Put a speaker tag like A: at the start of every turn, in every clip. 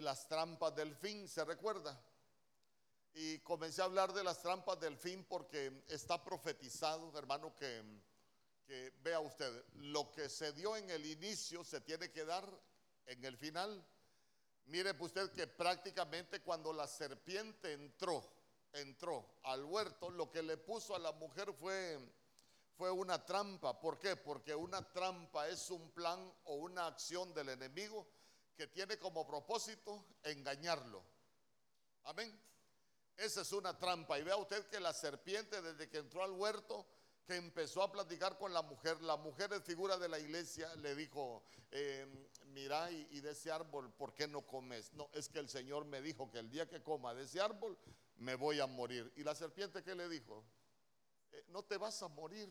A: las trampas del fin, ¿se recuerda? Y comencé a hablar de las trampas del fin porque está profetizado, hermano, que, que vea usted, lo que se dio en el inicio se tiene que dar en el final. Mire pues usted que prácticamente cuando la serpiente entró, entró al huerto, lo que le puso a la mujer fue, fue una trampa. ¿Por qué? Porque una trampa es un plan o una acción del enemigo que tiene como propósito engañarlo. Amén. Esa es una trampa. Y vea usted que la serpiente desde que entró al huerto, que empezó a platicar con la mujer, la mujer es figura de la iglesia, le dijo, eh, mira y, de ese árbol, ¿por qué no comes? No, es que el Señor me dijo que el día que coma de ese árbol, me voy a morir. ¿Y la serpiente qué le dijo? Eh, no te vas a morir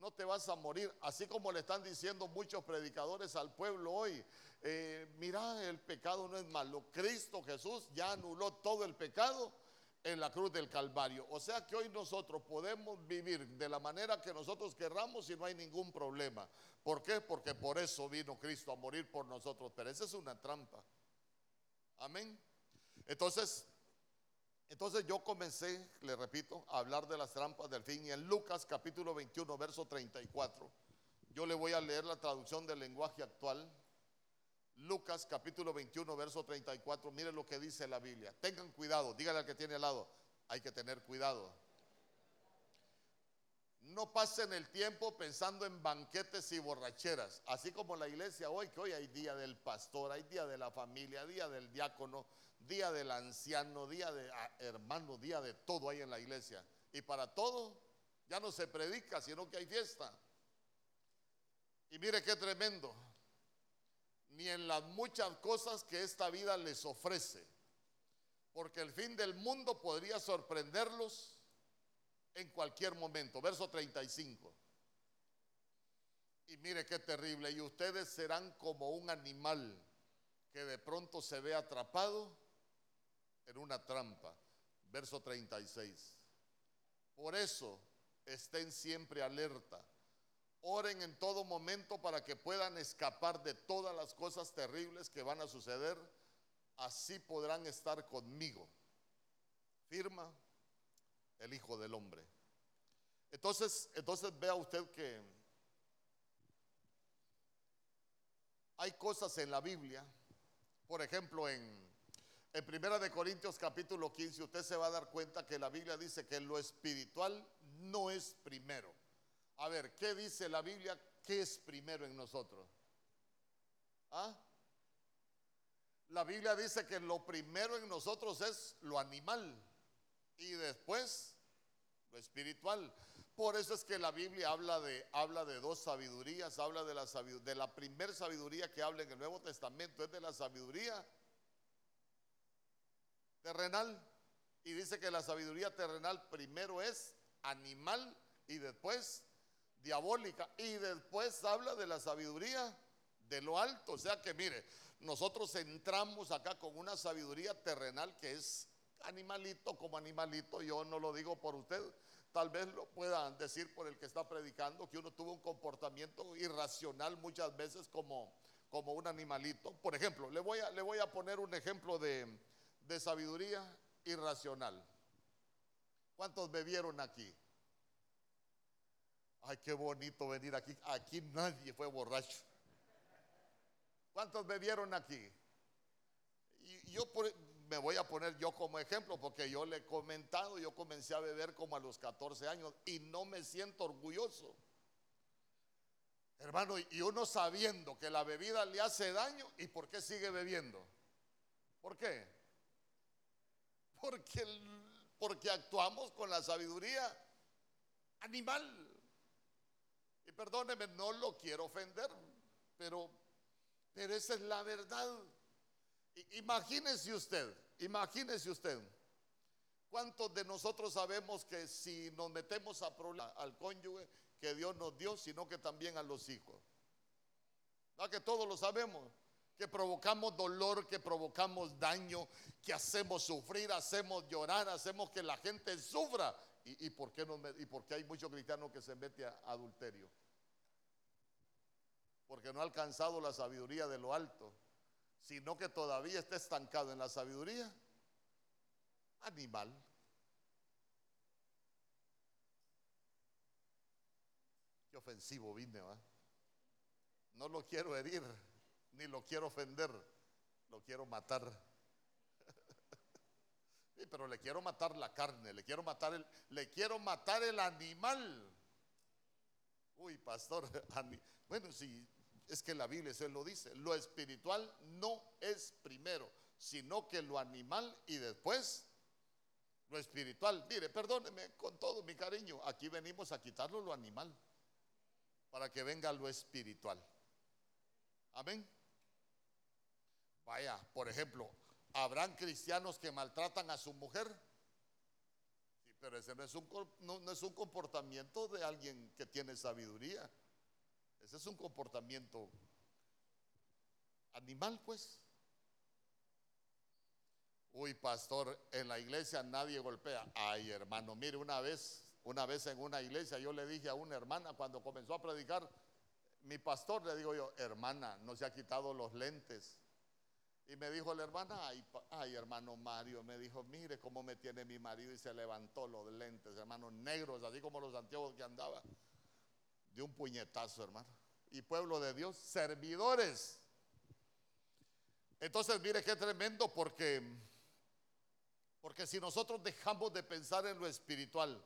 A: no te vas a morir. Así como le están diciendo muchos predicadores al pueblo hoy, eh, mira, el pecado no es malo. Cristo Jesús ya anuló todo el pecado en la cruz del Calvario. O sea que hoy nosotros podemos vivir de la manera que nosotros querramos y no hay ningún problema. ¿Por qué? Porque por eso vino Cristo a morir por nosotros. Pero esa es una trampa. Amén. Entonces, entonces yo comencé, le repito, a hablar de las trampas del fin. Y en Lucas capítulo 21, verso 34, yo le voy a leer la traducción del lenguaje actual. Lucas capítulo 21, verso 34, mire lo que dice la Biblia. Tengan cuidado, dígale al que tiene al lado, hay que tener cuidado. No pasen el tiempo pensando en banquetes y borracheras, así como la iglesia hoy, que hoy hay día del pastor, hay día de la familia, día del diácono, día del anciano, día de ah, hermano, día de todo hay en la iglesia. Y para todo ya no se predica, sino que hay fiesta. Y mire qué tremendo. Ni en las muchas cosas que esta vida les ofrece. Porque el fin del mundo podría sorprenderlos en cualquier momento. Verso 35. Y mire qué terrible. Y ustedes serán como un animal que de pronto se ve atrapado en una trampa. Verso 36. Por eso estén siempre alerta. Oren en todo momento para que puedan escapar de todas las cosas terribles que van a suceder. Así podrán estar conmigo. Firma el Hijo del Hombre. Entonces, entonces vea usted que hay cosas en la Biblia, por ejemplo, en en Primera de Corintios capítulo 15 usted se va a dar cuenta que la Biblia dice que lo espiritual no es primero. A ver, ¿qué dice la Biblia? ¿Qué es primero en nosotros? ¿Ah? La Biblia dice que lo primero en nosotros es lo animal y después lo espiritual. Por eso es que la Biblia habla de, habla de dos sabidurías, habla de la, de la primer sabiduría que habla en el Nuevo Testamento, es de la sabiduría terrenal. Y dice que la sabiduría terrenal primero es animal y después diabólica. Y después habla de la sabiduría de lo alto. O sea que mire, nosotros entramos acá con una sabiduría terrenal que es animalito como animalito. Yo no lo digo por usted. Tal vez lo puedan decir por el que está predicando, que uno tuvo un comportamiento irracional muchas veces como, como un animalito. Por ejemplo, le voy a, le voy a poner un ejemplo de, de sabiduría irracional. ¿Cuántos bebieron aquí? Ay, qué bonito venir aquí. Aquí nadie fue borracho. ¿Cuántos bebieron aquí? Y yo me voy a poner yo como ejemplo porque yo le he comentado, yo comencé a beber como a los 14 años y no me siento orgulloso. Hermano, y uno sabiendo que la bebida le hace daño, ¿y por qué sigue bebiendo? ¿Por qué? Porque, porque actuamos con la sabiduría animal. Y perdóneme, no lo quiero ofender, pero, pero esa es la verdad. Imagínese usted, imagínese usted, ¿cuántos de nosotros sabemos que si nos metemos a problemas al cónyuge que Dios nos dio, sino que también a los hijos? ¿No que todos lo sabemos? Que provocamos dolor, que provocamos daño, que hacemos sufrir, hacemos llorar, hacemos que la gente sufra. ¿Y, por, qué no, y por qué hay muchos cristianos que se meten a adulterio? Porque no ha alcanzado la sabiduría de lo alto. sino que todavía está estancado en la sabiduría, animal. Qué ofensivo vine, ¿va? No lo quiero herir, ni lo quiero ofender, lo quiero matar. sí, pero le quiero matar la carne, le quiero matar el, le quiero matar el animal. Uy, pastor, bueno, si es que la Biblia se lo dice, lo espiritual no es primero, sino que lo animal y después lo espiritual. Mire, perdóneme con todo mi cariño, aquí venimos a quitarlo lo animal para que venga lo espiritual. Amén. Vaya, por ejemplo, ¿habrán cristianos que maltratan a su mujer? Pero ese no es, un, no es un comportamiento de alguien que tiene sabiduría. Ese es un comportamiento animal, pues. Uy, pastor, en la iglesia nadie golpea. Ay, hermano, mire, una vez, una vez en una iglesia yo le dije a una hermana cuando comenzó a predicar, mi pastor le digo yo, hermana, no se ha quitado los lentes. Y me dijo la hermana, ay, hermano Mario, me dijo, mire cómo me tiene mi marido y se levantó los lentes, hermanos negros, así como los antiguos que andaba. De un puñetazo, hermano. Y pueblo de Dios, servidores. Entonces, mire qué tremendo porque, porque si nosotros dejamos de pensar en lo espiritual,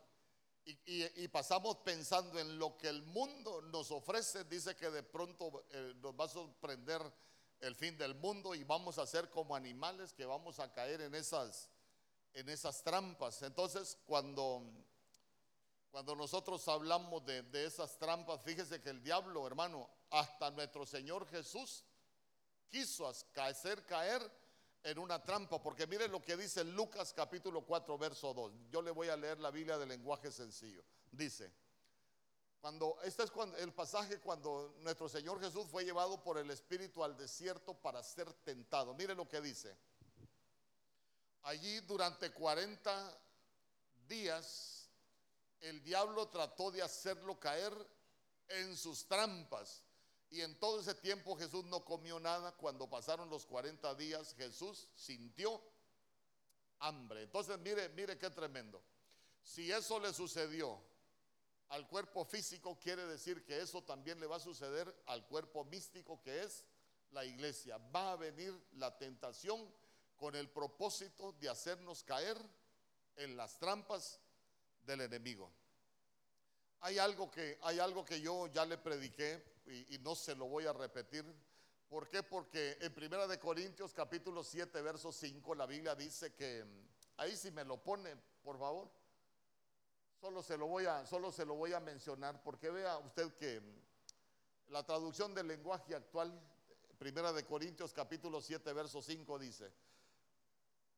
A: y, pasamos pensando en lo que el mundo nos ofrece, dice que de pronto eh, nos va a sorprender el fin del mundo y vamos a ser como animales que vamos a caer en esas, en esas trampas. Entonces, cuando, cuando nosotros hablamos de, de esas trampas, fíjese que el diablo, hermano, hasta nuestro Señor Jesús quiso hacer caer en una trampa, porque mire lo que dice Lucas capítulo 4, verso 2. Yo le voy a leer la Biblia de lenguaje sencillo. Dice, cuando, este es cuando, el pasaje cuando nuestro Señor Jesús fue llevado por el Espíritu al desierto para ser tentado. Mire lo que dice. Allí durante 40 días el diablo trató de hacerlo caer en sus trampas y en todo ese tiempo Jesús no comió nada. Cuando pasaron los 40 días, Jesús sintió hambre. Entonces, mire, mire qué tremendo. Si eso le sucedió al cuerpo físico, quiere decir que eso también le va a suceder al cuerpo místico que es la iglesia. Va a venir la tentación con el propósito de hacernos caer en las trampas del enemigo. Hay algo que, hay algo que yo ya le prediqué y, no se lo voy a repetir. ¿Por qué? Porque en Primera de Corintios capítulo 7, verso 5, la Biblia dice que, ahí si me lo pone, por favor, solo se lo voy a, solo se lo voy a mencionar, porque vea usted que la traducción del lenguaje actual, Primera de Corintios capítulo 7, verso 5 dice,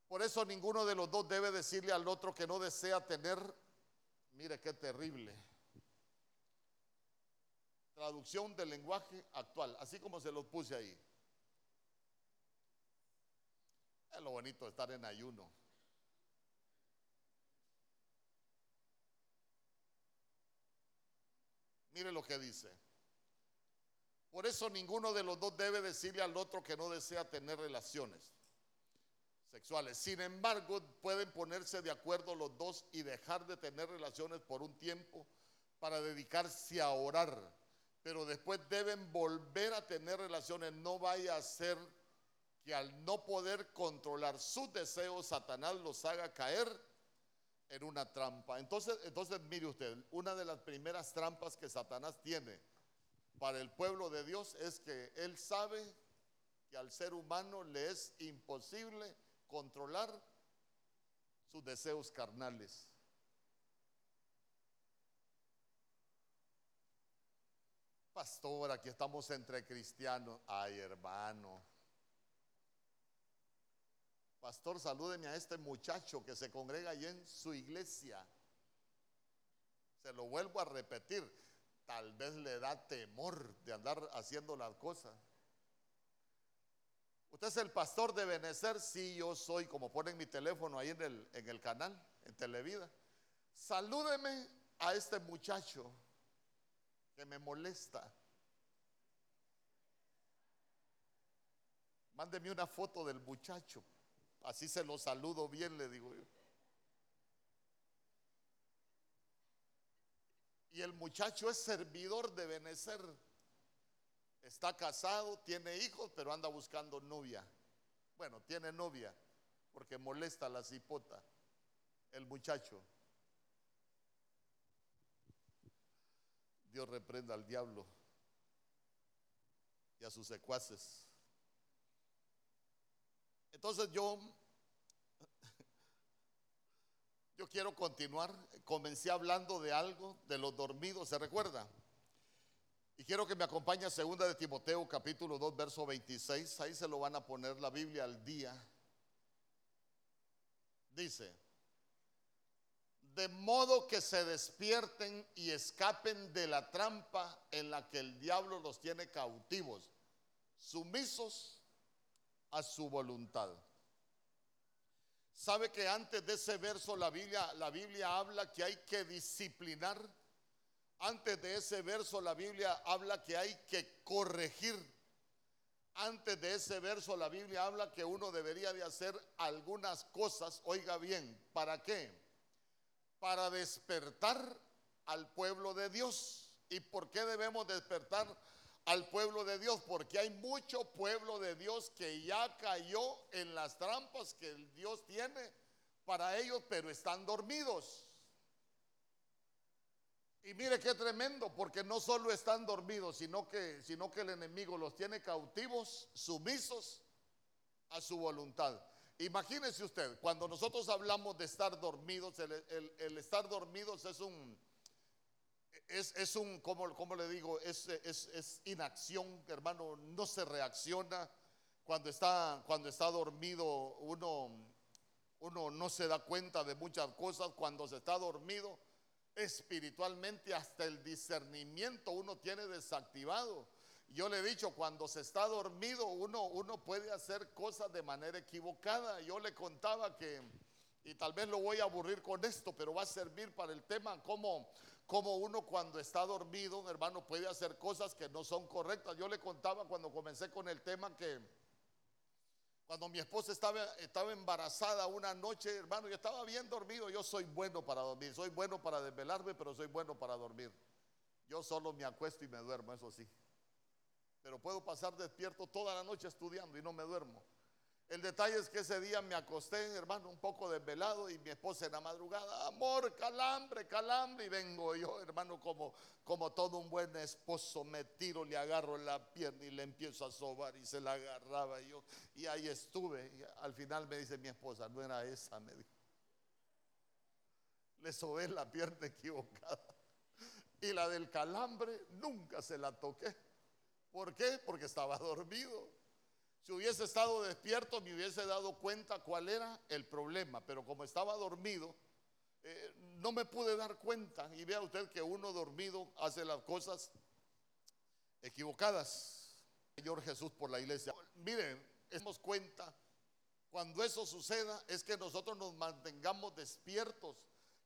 A: por eso ninguno de los dos debe decirle al otro que no desea tener, mire qué terrible, Traducción del lenguaje actual, así como se los puse ahí. Es lo bonito de estar en ayuno. Mire lo que dice. Por eso ninguno de los dos debe decirle al otro que no desea tener relaciones sexuales. Sin embargo, pueden ponerse de acuerdo los dos y dejar de tener relaciones por un tiempo para dedicarse a orar pero después deben volver a tener relaciones. No vaya a ser que al no poder controlar sus deseos, Satanás los haga caer en una trampa. Entonces, entonces mire usted, una de las primeras trampas que Satanás tiene para el pueblo de Dios es que él sabe que al ser humano le es imposible controlar sus deseos carnales. Pastor, aquí estamos entre cristianos. Ay, hermano. Pastor, salúdeme a este muchacho que se congrega allí en su iglesia. Se lo vuelvo a repetir. Tal vez le da temor de andar haciendo las cosas. ¿Usted es el pastor de Benecer? Sí, yo soy, como ponen mi teléfono ahí en el, en el canal, en Televida. Salúdeme a este muchacho que me molesta. Mándeme una foto del muchacho. Así se lo saludo bien, le digo yo. Y el muchacho es servidor de Benecer. Está casado, tiene hijos, pero anda buscando novia. Bueno, tiene novia, porque molesta a la cipota, el muchacho. Dios reprenda al diablo y a sus secuaces. Entonces yo, yo quiero continuar. Comencé hablando de algo, de los dormidos, ¿se recuerda? Y quiero que me acompañe a segunda de Timoteo capítulo 2 verso 26, ahí se lo van a poner la Biblia al día. Dice, de modo que se despierten y escapen de la trampa en la que el diablo los tiene cautivos, sumisos a su voluntad. ¿Sabe que antes de ese verso la Biblia, la Biblia habla que hay que disciplinar? Antes de ese verso la Biblia habla que hay que corregir. Antes de ese verso la Biblia habla que uno debería de hacer algunas cosas, oiga bien, ¿para qué? para despertar al pueblo de Dios. ¿Y por qué debemos despertar al pueblo de Dios? Porque hay mucho pueblo de Dios que ya cayó en las trampas que Dios tiene para ellos, pero están dormidos. Y mire qué tremendo, porque no solo están dormidos, sino que, sino que el enemigo los tiene cautivos, sumisos a su voluntad. Imagínese usted, cuando nosotros hablamos de estar dormidos, el, estar dormidos es un, es, un, como, le digo, es, es, inacción, hermano, no se reacciona. Cuando está, cuando está dormido uno, uno no se da cuenta de muchas cosas. Cuando se está dormido espiritualmente, hasta el discernimiento uno tiene desactivado. Yo le he dicho, cuando se está dormido uno, uno puede hacer cosas de manera equivocada. Yo le contaba que, y tal vez lo voy a aburrir con esto, pero va a servir para el tema, como, como uno cuando está dormido, hermano, puede hacer cosas que no son correctas. Yo le contaba cuando comencé con el tema que cuando mi esposa estaba, estaba embarazada una noche, hermano, yo estaba bien dormido. Yo soy bueno para dormir, soy bueno para desvelarme, pero soy bueno para dormir. Yo solo me acuesto y me duermo, eso sí pero puedo pasar despierto toda la noche estudiando y no me duermo. El detalle es que ese día me acosté, hermano, un poco desvelado y mi esposa en la madrugada, amor, calambre, calambre. Y vengo yo, hermano, como, como todo un buen esposo, me tiro, le agarro la pierna y le empiezo a sobar y se la agarraba yo. Y ahí estuve. Y al final me dice mi esposa, no era esa, me dijo. Le sobé la pierna equivocada. Y la del calambre nunca se la toqué. ¿Por qué? Porque estaba dormido. Si hubiese estado despierto me hubiese dado cuenta cuál era el problema, pero como estaba dormido, eh, no me pude dar cuenta. Y vea usted que uno dormido hace las cosas equivocadas. Señor Jesús por la iglesia. Miren, demos cuenta, cuando eso suceda es que nosotros nos mantengamos despiertos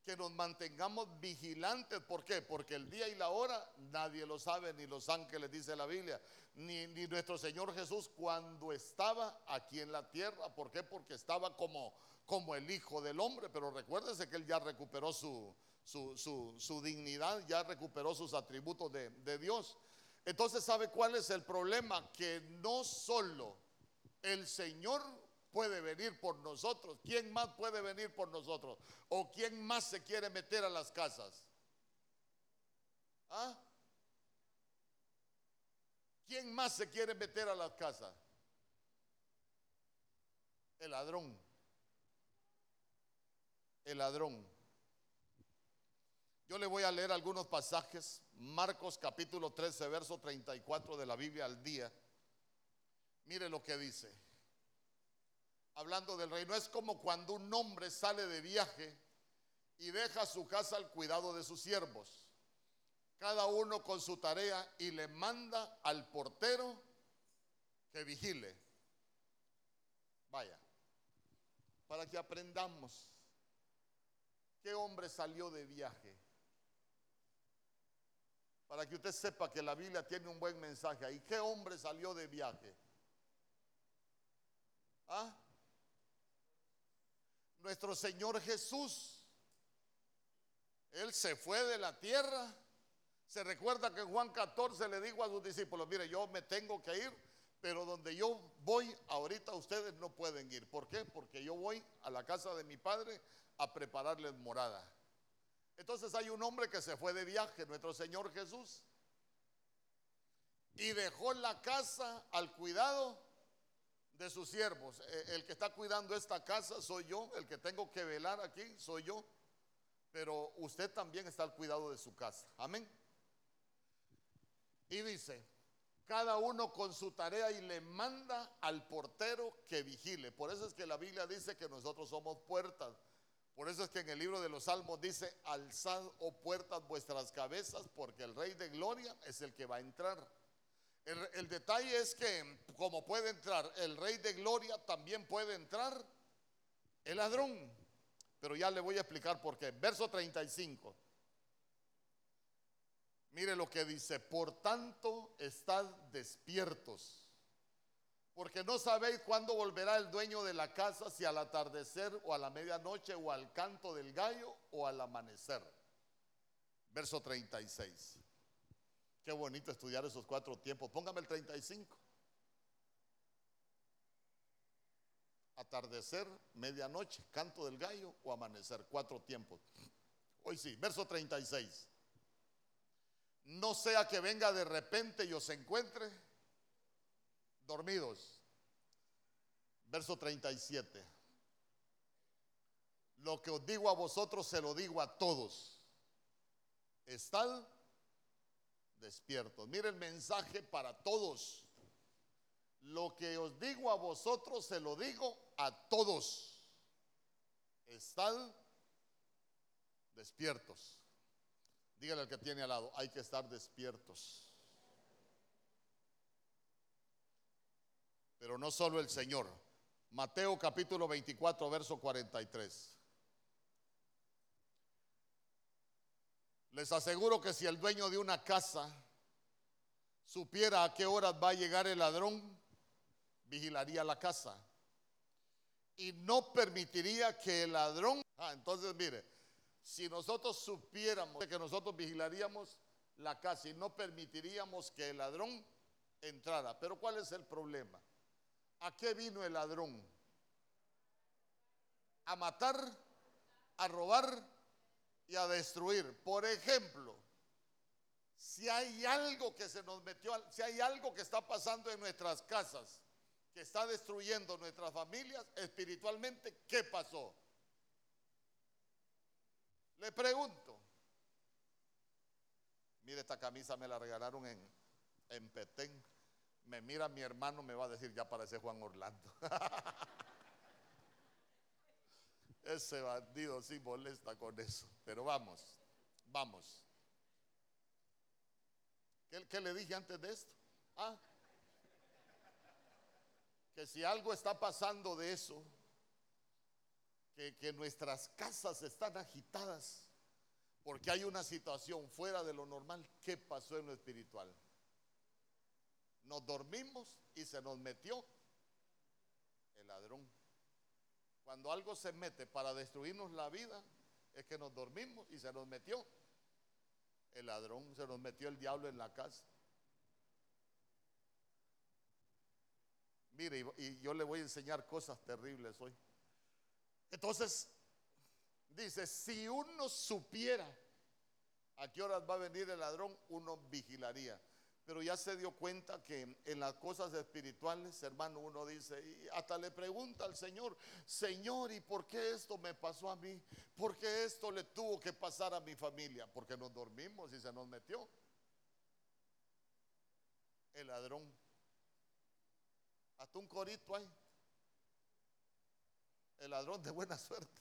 A: que nos mantengamos vigilantes. ¿Por qué? Porque el día y la hora nadie lo sabe, ni los ángeles, dice la Biblia, ni, nuestro Señor Jesús cuando estaba aquí en la tierra. ¿Por qué? Porque estaba como, como el Hijo del Hombre, pero recuérdese que Él ya recuperó su, su, dignidad, ya recuperó sus atributos de, de Dios. Entonces, ¿sabe cuál es el problema? Que no solo el Señor puede venir por nosotros? ¿Quién más puede venir por nosotros? ¿O quién más se quiere meter a las casas? ¿Ah? ¿Quién más se quiere meter a las casas? El ladrón. El ladrón. Yo le voy a leer algunos pasajes. Marcos capítulo 13, verso 34 de la Biblia al día. Mire lo que dice hablando del reino, es como cuando un hombre sale de viaje y deja su casa al cuidado de sus siervos, cada uno con su tarea y le manda al portero que vigile. Vaya, para que aprendamos qué hombre salió de viaje. Para que usted sepa que la Biblia tiene un buen mensaje ahí. ¿Qué hombre salió de viaje? ¿Ah? Nuestro Señor Jesús. Él se fue de la tierra. Se recuerda que en Juan 14 le dijo a sus discípulos, mire, yo me tengo que ir, pero donde yo voy, ahorita ustedes no pueden ir. ¿Por qué? Porque yo voy a la casa de mi padre a prepararles morada. Entonces hay un hombre que se fue de viaje, nuestro Señor Jesús, y dejó la casa al cuidado de sus siervos. E, el que está cuidando esta casa soy yo, el que tengo que velar aquí soy yo, pero usted también está al cuidado de su casa. Amén. Y dice, cada uno con su tarea y le manda al portero que vigile. Por eso es que la Biblia dice que nosotros somos puertas. Por eso es que en el libro de los Salmos dice, alzad, o oh puertas, vuestras cabezas, porque el Rey de Gloria es el que va a entrar. El, detalle es que como puede entrar el Rey de Gloria, también puede entrar el ladrón. Pero ya le voy a explicar por qué. Verso 35. Mire lo que dice, por tanto estad despiertos, porque no sabéis cuándo volverá el dueño de la casa, si al atardecer o a la medianoche o al canto del gallo o al amanecer. Verso 36. Qué bonito estudiar esos cuatro tiempos. Póngame el 35. Atardecer, medianoche, canto del gallo o amanecer. Cuatro tiempos. Hoy sí, verso 36 no sea que venga de repente y os encuentre dormidos. Verso 37. Lo que os digo a vosotros se lo digo a todos. Estad despiertos. Mire el mensaje para todos. Lo que os digo a vosotros se lo digo a todos. Estad despiertos. Dígale al que tiene al lado, hay que estar despiertos. Pero no solo el Señor. Mateo capítulo 24, verso 43. Les aseguro que si el dueño de una casa supiera a qué horas va a llegar el ladrón, vigilaría la casa. Y no permitiría que el ladrón... Ah, entonces mire, si nosotros supiéramos que nosotros vigilaríamos la casa y no permitiríamos que el ladrón entrara. Pero ¿cuál es el problema? ¿A qué vino el ladrón? A matar, a robar y a destruir. Por ejemplo, si hay algo que se nos metió, si hay algo que está pasando en nuestras casas, que está destruyendo nuestras familias espiritualmente, ¿qué pasó? Le pregunto, mire, esta camisa me la regalaron en, en Petén. Me mira mi hermano, me va a decir, ya parece Juan Orlando. Ese bandido sí molesta con eso. Pero vamos, vamos. ¿Qué, ¿Qué, le dije antes de esto? Ah, que si algo está pasando de eso, que, nuestras casas están agitadas porque hay una situación fuera de lo normal. ¿Qué pasó en lo espiritual? Nos dormimos y se nos metió el ladrón. Cuando algo se mete para destruirnos la vida, es que nos dormimos y se nos metió el ladrón, se nos metió el diablo en la casa. Mire, y yo le voy a enseñar cosas terribles hoy. Entonces, dice, si uno supiera a qué horas va a venir el ladrón, uno vigilaría. Pero ya se dio cuenta que en las cosas espirituales, hermano, uno dice, y hasta le pregunta al Señor, Señor, ¿y por qué esto me pasó a mí? ¿Por qué esto le tuvo que pasar a mi familia? Porque nos dormimos y se nos metió el ladrón. Hasta un corito hay el ladrón de buena suerte.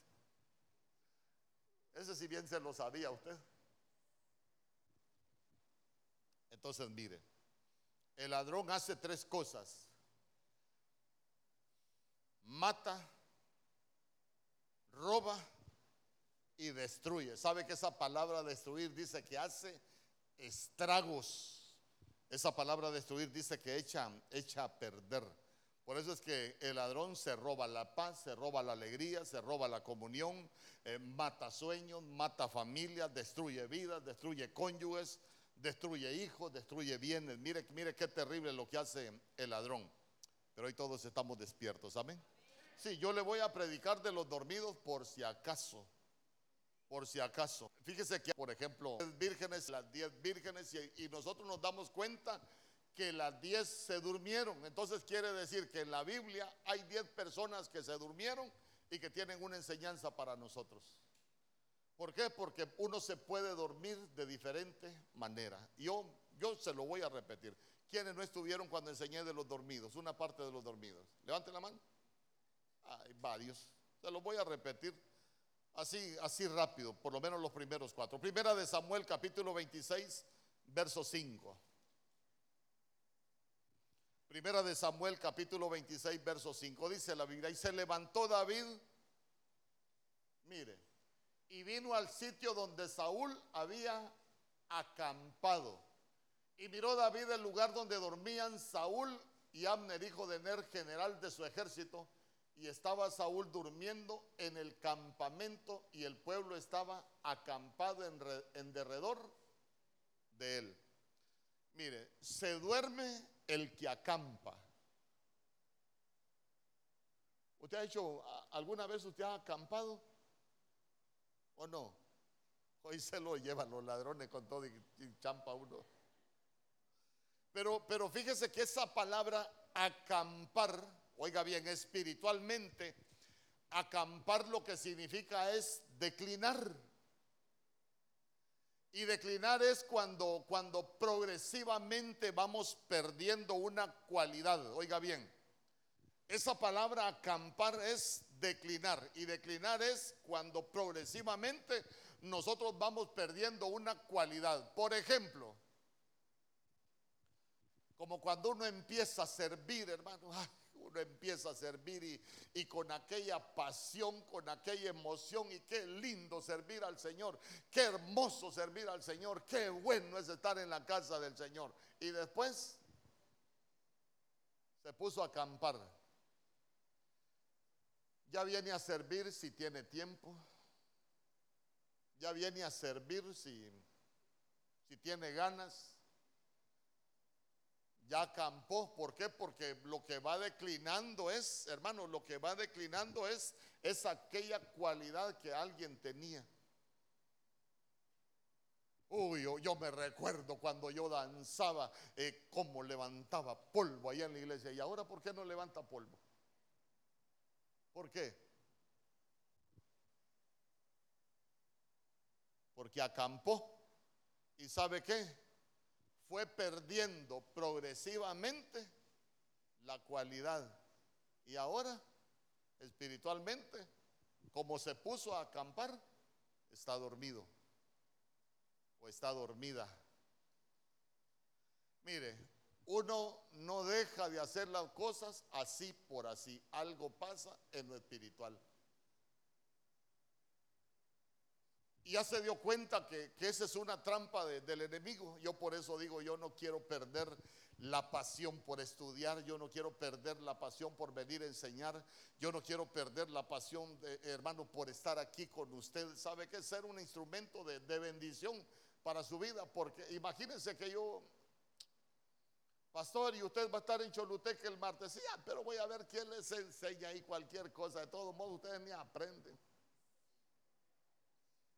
A: Ese si bien se lo sabía usted. Entonces mire, el ladrón hace tres cosas. Mata, roba y destruye. ¿Sabe que esa palabra destruir dice que hace estragos? Esa palabra destruir dice que echa, echa a perder. Por eso es que el ladrón se roba la paz, se roba la alegría, se roba la comunión, eh, mata sueños, mata familias, destruye vidas, destruye cónyuges, destruye hijos, destruye bienes. Mire, mire qué terrible lo que hace el ladrón. Pero hoy todos estamos despiertos, amén. Sí, yo le voy a predicar de los dormidos por si acaso. Por si acaso. Fíjese que, por ejemplo, vírgenes, las diez vírgenes, y, y nosotros nos damos cuenta que las diez se durmieron. Entonces quiere decir que en la Biblia hay diez personas que se durmieron y que tienen una enseñanza para nosotros. ¿Por qué? Porque uno se puede dormir de diferente manera. Yo, yo se lo voy a repetir. ¿Quiénes no estuvieron cuando enseñé de los dormidos? Una parte de los dormidos. Levante la mano. Hay varios. Se los voy a repetir así, así rápido, por lo menos los primeros cuatro. Primera de Samuel, capítulo 26, verso 5. Primera de Samuel, capítulo 26, verso 5. Dice la Biblia, y se levantó David, mire, y vino al sitio donde Saúl había acampado. Y miró David el lugar donde dormían Saúl y Abner, hijo de Ner, general de su ejército, y estaba Saúl durmiendo en el campamento y el pueblo estaba acampado en, en derredor de él. Mire, se duerme el que acampa. ¿Usted ha hecho, alguna vez usted ha acampado? ¿O no? Hoy se lo llevan los ladrones con todo y, champa uno. Pero, pero fíjese que esa palabra acampar, oiga bien, espiritualmente, acampar lo que significa es declinar. Y declinar es cuando, cuando progresivamente vamos perdiendo una cualidad. Oiga bien, esa palabra acampar es declinar. Y declinar es cuando progresivamente nosotros vamos perdiendo una cualidad. Por ejemplo, como cuando uno empieza a servir, hermano, uno empieza a servir y, y, con aquella pasión, con aquella emoción y qué lindo servir al Señor, qué hermoso servir al Señor, qué bueno es estar en la casa del Señor. Y después se puso a acampar. Ya viene a servir si tiene tiempo. Ya viene a servir si, si tiene ganas. Ya acampó. ¿Por qué? Porque lo que va declinando es, hermano, lo que va declinando es, es aquella cualidad que alguien tenía. Uy, yo, me recuerdo cuando yo danzaba, eh, cómo levantaba polvo allá en la iglesia. ¿Y ahora por qué no levanta polvo? ¿Por qué? Porque acampó. ¿Y sabe qué? Fue perdiendo progresivamente la cualidad. Y ahora, espiritualmente, como se puso a acampar, está dormido o está dormida. Mire, uno no deja de hacer las cosas así por así. Algo pasa en lo espiritual. Y ya se dio cuenta que, esa es una trampa del enemigo. Yo por eso digo, yo no quiero perder la pasión por estudiar, yo no quiero perder la pasión por venir a enseñar, yo no quiero perder la pasión, de, hermano, por estar aquí con usted. ¿Sabe qué? Ser un instrumento de bendición para su vida, porque imagínense que yo Pastor, y usted va a estar en Choluteca el martes. Sí, pero voy a ver quién les enseña ahí cualquier cosa. De todos modos, ustedes ni aprenden.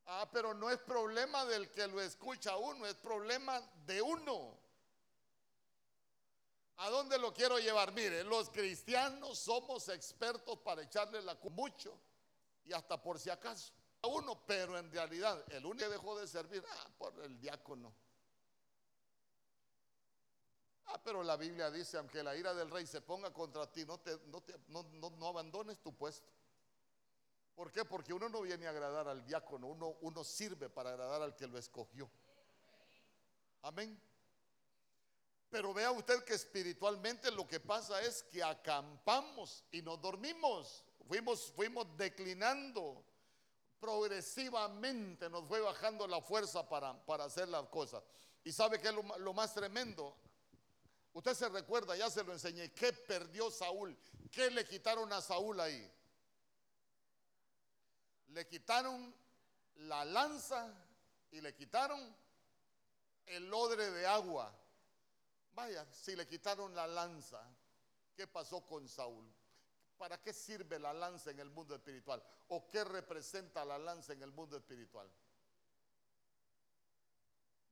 A: Ah, pero no es problema del que lo escucha uno, es problema de uno. ¿A dónde lo quiero llevar? Mire, los cristianos somos expertos para echarle la mucho y hasta por si acaso a uno, pero en realidad el único que dejó de servir, ah, por el diácono. Pero la Biblia dice, aunque la ira del rey se ponga contra ti, no, te, no, no, abandones tu puesto. ¿Por qué? Porque uno no viene a agradar al diácono, uno, uno sirve para agradar al que lo escogió. Amén. Pero vea usted que espiritualmente lo que pasa es que acampamos y nos dormimos. Fuimos, fuimos declinando progresivamente, nos fue bajando la fuerza para, para hacer las cosas. ¿Y sabe qué es lo más tremendo? Usted se recuerda, ya se lo enseñé, ¿qué perdió Saúl? ¿Qué le quitaron a Saúl ahí? Le quitaron la lanza y le quitaron el odre de agua. Vaya, si le quitaron la lanza, ¿qué pasó con Saúl? ¿Para qué sirve la lanza en el mundo espiritual? ¿O qué representa la lanza en el mundo espiritual?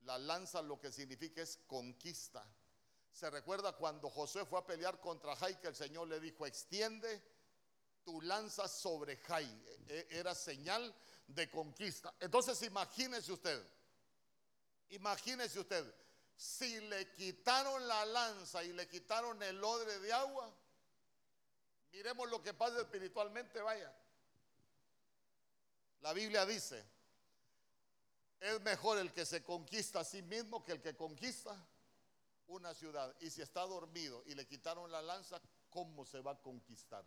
A: La lanza lo que significa es conquista. Se recuerda cuando José fue a pelear contra Jai que el Señor le dijo, extiende tu lanza sobre Jai. E, e, era señal de conquista. Entonces imagínese usted, imagínese usted, si le quitaron la lanza y le quitaron el odre de agua, miremos lo que pasa espiritualmente, vaya. La Biblia dice, es mejor el que se conquista a sí mismo que el que conquista una ciudad. Y si está dormido y le quitaron la lanza, ¿cómo se va a conquistar?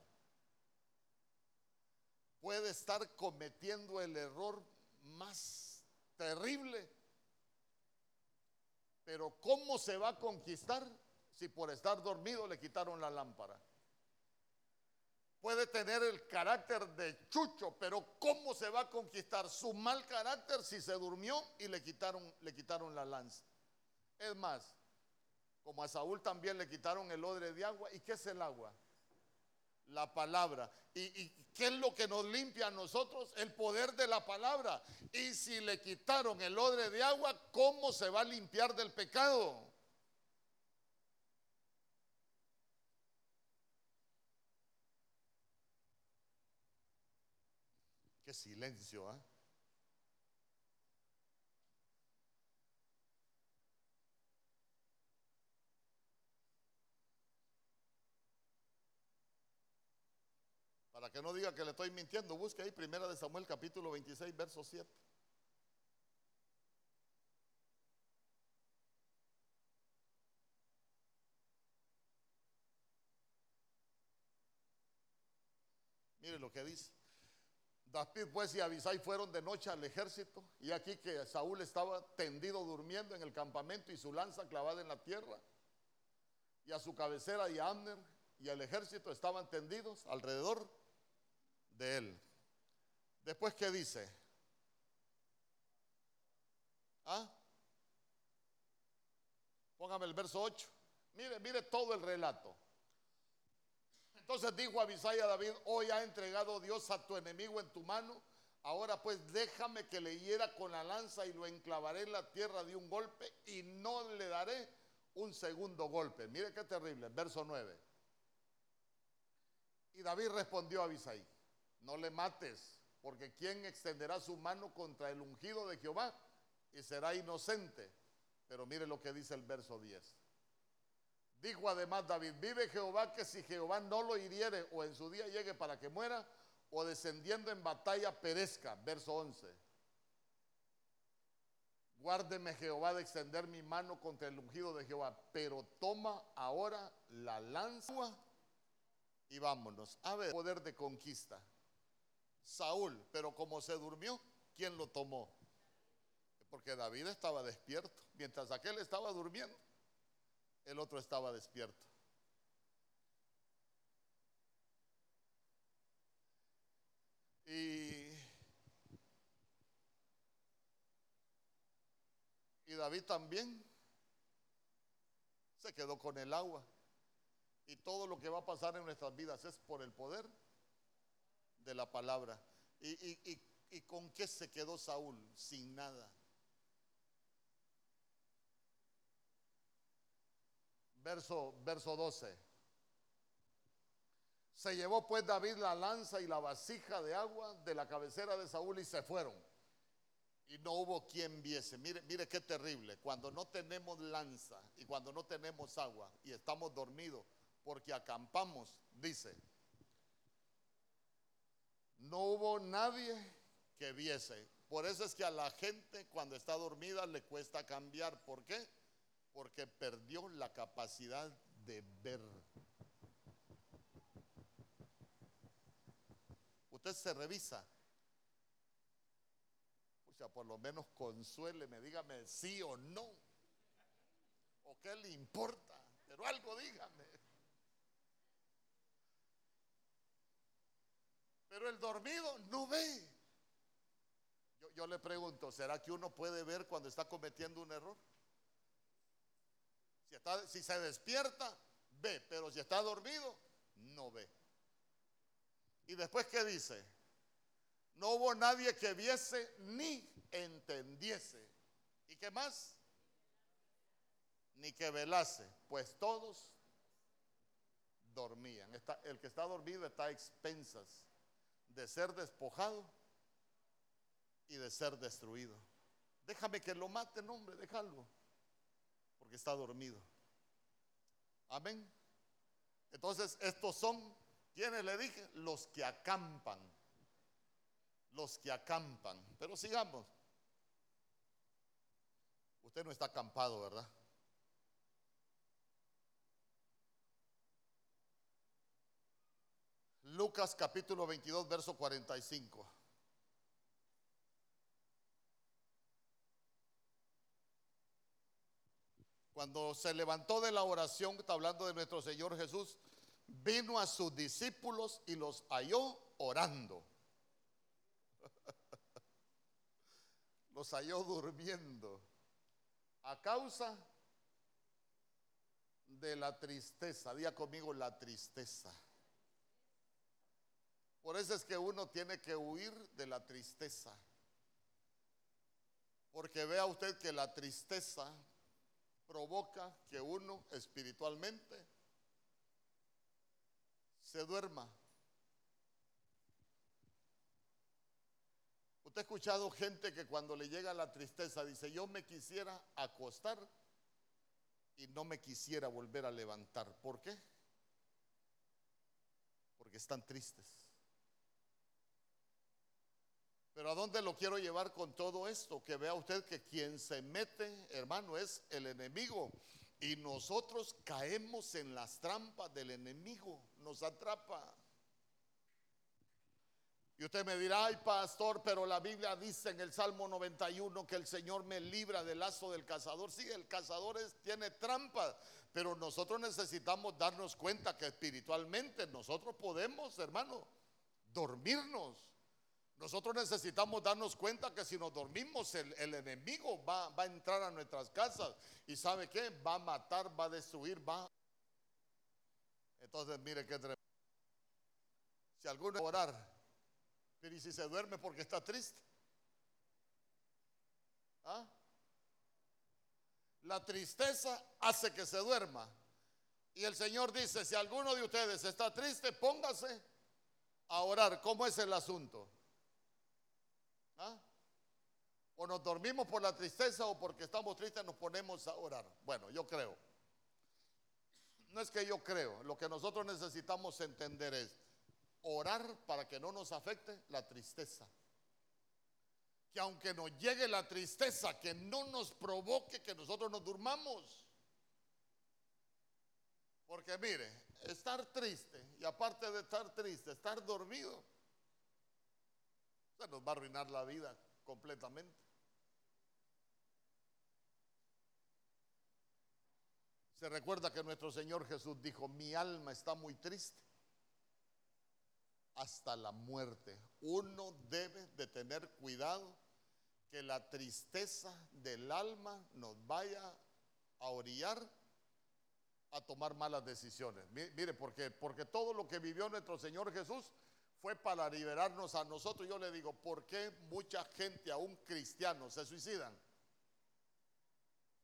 A: Puede estar cometiendo el error más terrible. Pero ¿cómo se va a conquistar si por estar dormido le quitaron la lámpara? Puede tener el carácter de chucho, pero ¿cómo se va a conquistar su mal carácter si se durmió y le quitaron, le quitaron la lanza? Es más, como a Saúl también le quitaron el odre de agua. ¿Y qué es el agua? La palabra. ¿Y, ¿Y, qué es lo que nos limpia a nosotros? El poder de la palabra. Y si le quitaron el odre de agua, ¿cómo se va a limpiar del pecado? Qué silencio, ¿ah? Para que no diga que le estoy mintiendo, busque ahí Primera de Samuel capítulo 26, verso 7. Mire lo que dice. David pues y Abisai fueron de noche al ejército y aquí que Saúl estaba tendido durmiendo en el campamento y su lanza clavada en la tierra y a su cabecera y Amner y el ejército estaban tendidos alrededor de él. Después, ¿qué dice? ¿Ah? Póngame el verso 8. Mire, mire todo el relato. Entonces dijo Abisai a David, hoy ha entregado Dios a tu enemigo en tu mano. Ahora pues déjame que le hiera con la lanza y lo enclavaré en la tierra de un golpe y no le daré un segundo golpe. Mire qué terrible. Verso 9. Y David respondió a Abisai, no le mates, porque ¿quién extenderá su mano contra el ungido de Jehová y será inocente? Pero mire lo que dice el verso 10. Dijo además David, vive Jehová que si Jehová no lo hiriere o en su día llegue para que muera o descendiendo en batalla perezca. Verso 11. Guárdeme Jehová de extender mi mano contra el ungido de Jehová, pero toma ahora la lanza y vámonos. A ver, poder de conquista. Saúl, pero como se durmió, ¿quién lo tomó? Porque David estaba despierto, mientras aquel estaba durmiendo el otro estaba despierto. Y, y David también se quedó con el agua. Y todo lo que va a pasar en nuestras vidas es por el poder de la palabra. ¿Y, y, y con qué se quedó Saúl? Sin nada. verso, verso 12. Se llevó pues David la lanza y la vasija de agua de la cabecera de Saúl y se fueron. Y no hubo quien viese. Mire, mire qué terrible. Cuando no tenemos lanza y cuando no tenemos agua y estamos dormidos porque acampamos, dice, no hubo nadie que viese. Por eso es que a la gente cuando está dormida le cuesta cambiar. ¿Por qué? porque perdió la capacidad de ver. Usted se revisa. O sea, por lo menos consuéleme, dígame sí o no. ¿O qué le importa? pero algo dígame. Pero el dormido no ve. Yo, le pregunto, ¿será que uno puede ver cuando está cometiendo un error? Si, está, si se despierta, ve, pero si está dormido, no ve. Y después, ¿qué dice? No hubo nadie que viese ni entendiese. ¿Y qué más? Ni que velase, pues todos dormían. el que está dormido está a expensas de ser despojado y de ser destruido. Déjame que lo mate, hombre, déjalo, porque está dormido. Amén. Entonces, estos son, ¿quiénes le dije? Los que acampan. Los que acampan. Pero sigamos. Usted no está acampado, ¿verdad? Lucas capítulo 22, verso 45. Cuando se levantó de la oración, está hablando de nuestro Señor Jesús, vino a sus discípulos y los halló orando. los halló durmiendo a causa de la tristeza. Día conmigo la tristeza. Por eso es que uno tiene que huir de la tristeza. Porque vea usted que la tristeza provoca que uno espiritualmente se duerma. Usted ha escuchado gente que cuando le llega la tristeza dice, yo me quisiera acostar y no me quisiera volver a levantar. ¿Por qué? Porque están tristes. Pero ¿a dónde lo quiero llevar con todo esto? Que vea usted que quien se mete, hermano, es el enemigo. Y nosotros caemos en las trampas del enemigo, nos atrapa. Y usted me dirá, ay pastor, pero la Biblia dice en el Salmo 91 que el Señor me libra del lazo del cazador. Sí, el cazador tiene trampas, pero nosotros necesitamos darnos cuenta que espiritualmente nosotros podemos, hermano, dormirnos. Nosotros necesitamos darnos cuenta que si nos dormimos, el, enemigo va, a entrar a nuestras casas y sabe qué, va a matar, va a destruir, va. Entonces, mire qué tremendo. Si alguno orar, pero ¿y si se duerme porque está triste? ¿Ah? La tristeza hace que se duerma. Y el Señor dice, si alguno de ustedes está triste, póngase a orar. ¿Cómo es el asunto? ¿Ah? O nos dormimos por la tristeza o porque estamos tristes nos ponemos a orar. Bueno, yo creo. No es que yo creo, lo que nosotros necesitamos entender es orar para que no nos afecte la tristeza. Que aunque nos llegue la tristeza, que no nos provoque que nosotros nos durmamos. Porque mire, estar triste y aparte de estar triste, estar dormido, nos va a arruinar la vida completamente. Se recuerda que nuestro Señor Jesús dijo, mi alma está muy triste hasta la muerte. Uno debe de tener cuidado que la tristeza del alma nos vaya a orillar a tomar malas decisiones. Mire, porque, porque todo lo que vivió nuestro Señor Jesús fue para liberarnos a nosotros. Yo le digo, ¿por qué mucha gente, aún cristianos, se suicidan?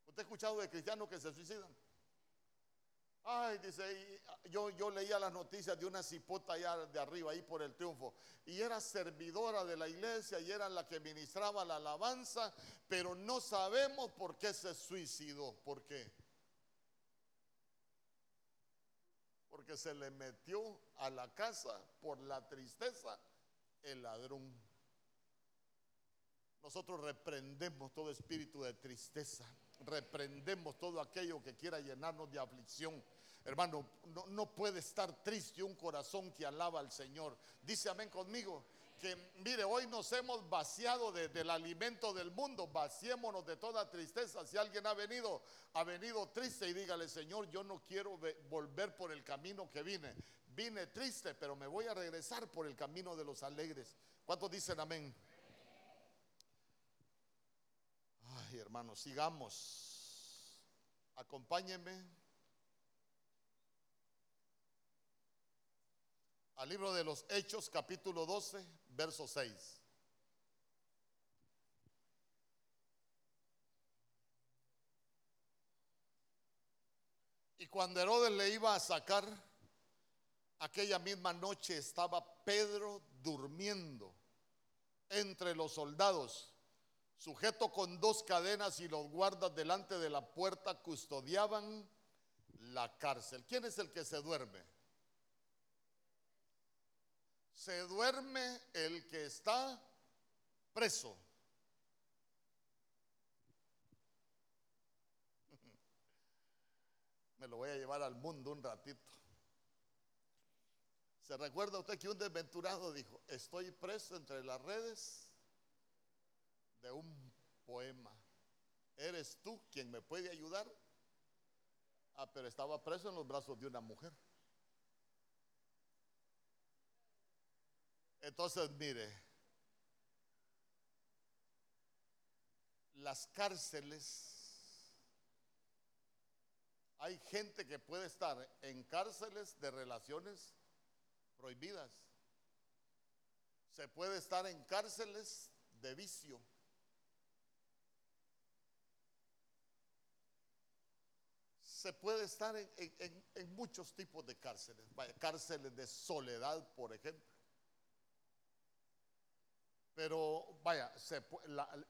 A: ¿Usted ha escuchado de cristianos que se suicidan? Ay, dice, yo, yo leía las noticias de una cipota allá de arriba, ahí por el triunfo, y era servidora de la iglesia y era la que ministraba la alabanza, pero no sabemos por qué se suicidó. ¿Por qué? Porque se le metió a la casa por la tristeza el ladrón. Nosotros reprendemos todo espíritu de tristeza, reprendemos todo aquello que quiera llenarnos de aflicción. Hermano, no, puede estar triste un corazón que alaba al Señor. Dice amén conmigo. Que, mire, hoy nos hemos vaciado del alimento del mundo, vaciémonos de toda tristeza. Si alguien ha venido, ha venido triste y dígale, Señor, yo no quiero volver por el camino que vine. Vine triste, pero me voy a regresar por el camino de los alegres. ¿Cuántos dicen amén? Ay, hermanos, sigamos. Acompáñenme al libro de los Hechos, capítulo 12, verso 6. Y cuando Herodes le iba a sacar, aquella misma noche estaba Pedro durmiendo entre los soldados, sujeto con dos cadenas y los guardas delante de la puerta custodiaban la cárcel. ¿Quién es el que se duerme? Se duerme el que está preso. Me lo voy a llevar al mundo un ratito. ¿Se recuerda usted que un desventurado dijo, estoy preso entre las redes de un poema? ¿Eres tú quien me puede ayudar? Ah, pero estaba preso en los brazos de una mujer. Entonces, mire, las cárceles, hay gente que puede estar en cárceles de relaciones prohibidas. Se puede estar en cárceles de vicio. Se puede estar en, muchos tipos de cárceles. Cárceles de soledad, por ejemplo pero vaya,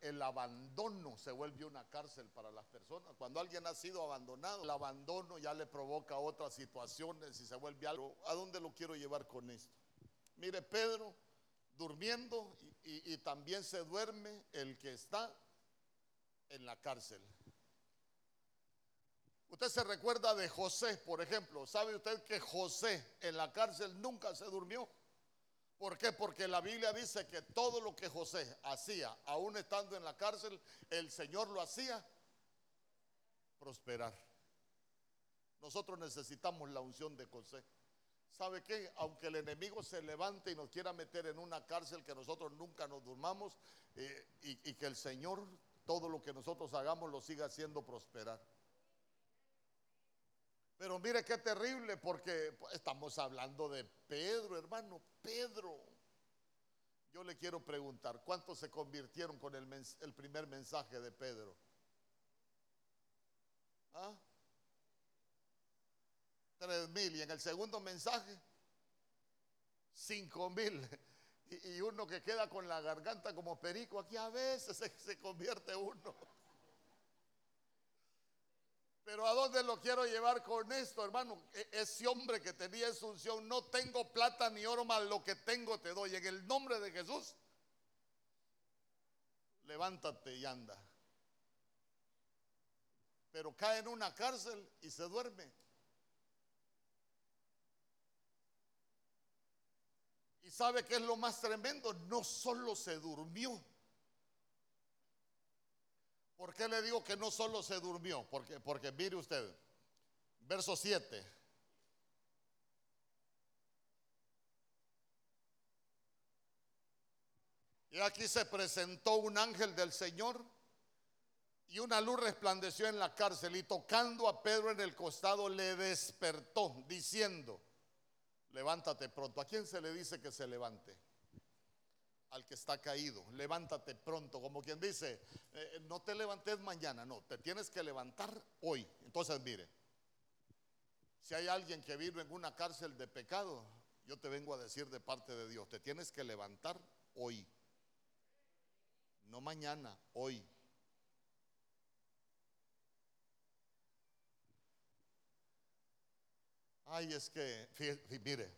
A: el abandono se vuelve una cárcel para las personas. Cuando alguien ha sido abandonado, el abandono ya le provoca otras situaciones y se vuelve algo. ¿A dónde lo quiero llevar con esto? Mire, Pedro durmiendo y, también se duerme el que está en la cárcel. Usted se recuerda de José, por ejemplo. ¿Sabe usted que José en la cárcel nunca se durmió? ¿Por qué? Porque la Biblia dice que todo lo que José hacía, aún estando en la cárcel, el Señor lo hacía prosperar. Nosotros necesitamos la unción de José. ¿Sabe qué? Aunque el enemigo se levante y nos quiera meter en una cárcel que nosotros nunca nos durmamos eh, y, y que el Señor, todo lo que nosotros hagamos, lo siga haciendo prosperar. Pero mire qué terrible porque estamos hablando de Pedro, hermano, Pedro. Yo le quiero preguntar, ¿cuántos se convirtieron con el, primer mensaje de Pedro? ¿Ah? Tres mil. Y en el segundo mensaje, cinco mil. Y, uno que queda con la garganta como perico, aquí a veces se convierte uno. Pero ¿a dónde lo quiero llevar con esto, hermano? E, ese hombre que tenía esa unción, no tengo plata ni oro, más lo que tengo te doy. En el nombre de Jesús, levántate y anda. Pero cae en una cárcel y se duerme. ¿Y sabe qué es lo más tremendo? No solo se durmió ¿Por qué le digo que no solo se durmió? Porque, porque mire usted, verso 7. Y aquí se presentó un ángel del Señor y una luz resplandeció en la cárcel y tocando a Pedro en el costado le despertó diciendo, levántate pronto. ¿A quién se le dice que se levante? Al que está caído. Levántate pronto, como quien dice, eh, no te levantes mañana, no, te tienes que levantar hoy. Entonces, mire, si hay alguien que vive en una cárcel de pecado, yo te vengo a decir de parte de Dios, te tienes que levantar hoy. No mañana, hoy. Ay, es que, mire,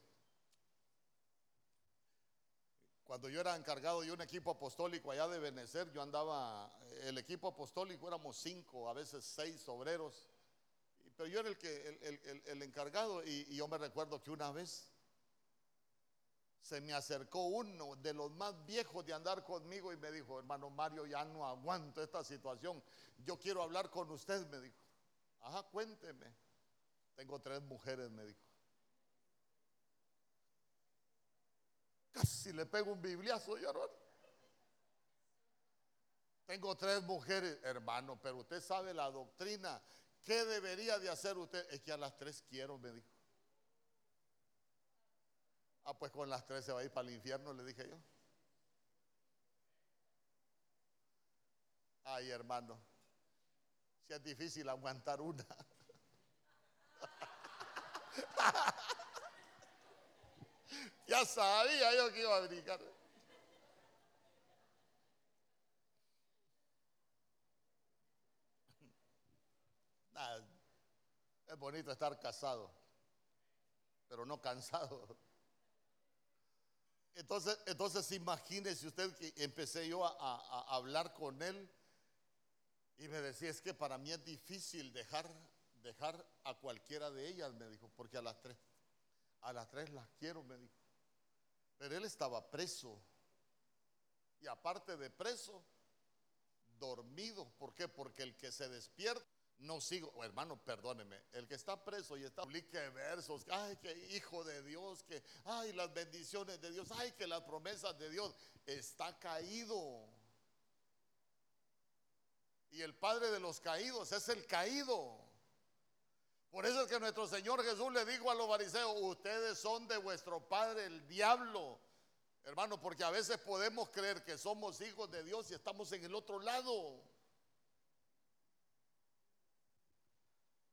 A: Cuando yo era encargado de un equipo apostólico allá de Benecer, yo andaba, el equipo apostólico éramos cinco, a veces seis obreros, pero yo era el, encargado y, yo me recuerdo que una vez se me acercó uno de los más viejos de andar conmigo y me dijo, hermano Mario, ya no aguanto esta situación. Yo quiero hablar con usted, me dijo. Ajá, cuénteme. Tengo tres mujeres, me dijo. Casi le pego un bibliazo, ya hermano. Tengo tres mujeres, hermano, pero usted sabe la doctrina. ¿Qué debería de hacer usted? Es que a las tres quiero, me dijo. Ah, pues con las tres se va a ir para el infierno, le dije yo. Ay, hermano, si es difícil aguantar una. ya sabía yo que iba a brincar. es bonito estar casado, pero no cansado. Entonces, entonces imagínese usted que empecé yo a, hablar con él y me decía, es que para mí es difícil dejar, dejar a cualquiera de ellas, me dijo, porque a las tres, a las tres las quiero, me dijo. Pero él estaba preso. Y aparte de preso, dormido. ¿Por qué? Porque el que se despierta no sigo, oh, hermano, perdóneme, el que está preso y está publique versos, ay, que hijo de Dios, que, ay, las bendiciones de Dios, ay, que las promesas de Dios, está caído. Y el Padre de los caídos es el caído. Por eso es que nuestro Señor Jesús le dijo a los fariseos, ustedes son de vuestro Padre el diablo. Hermano, porque a veces podemos creer que somos hijos de Dios y estamos en el otro lado.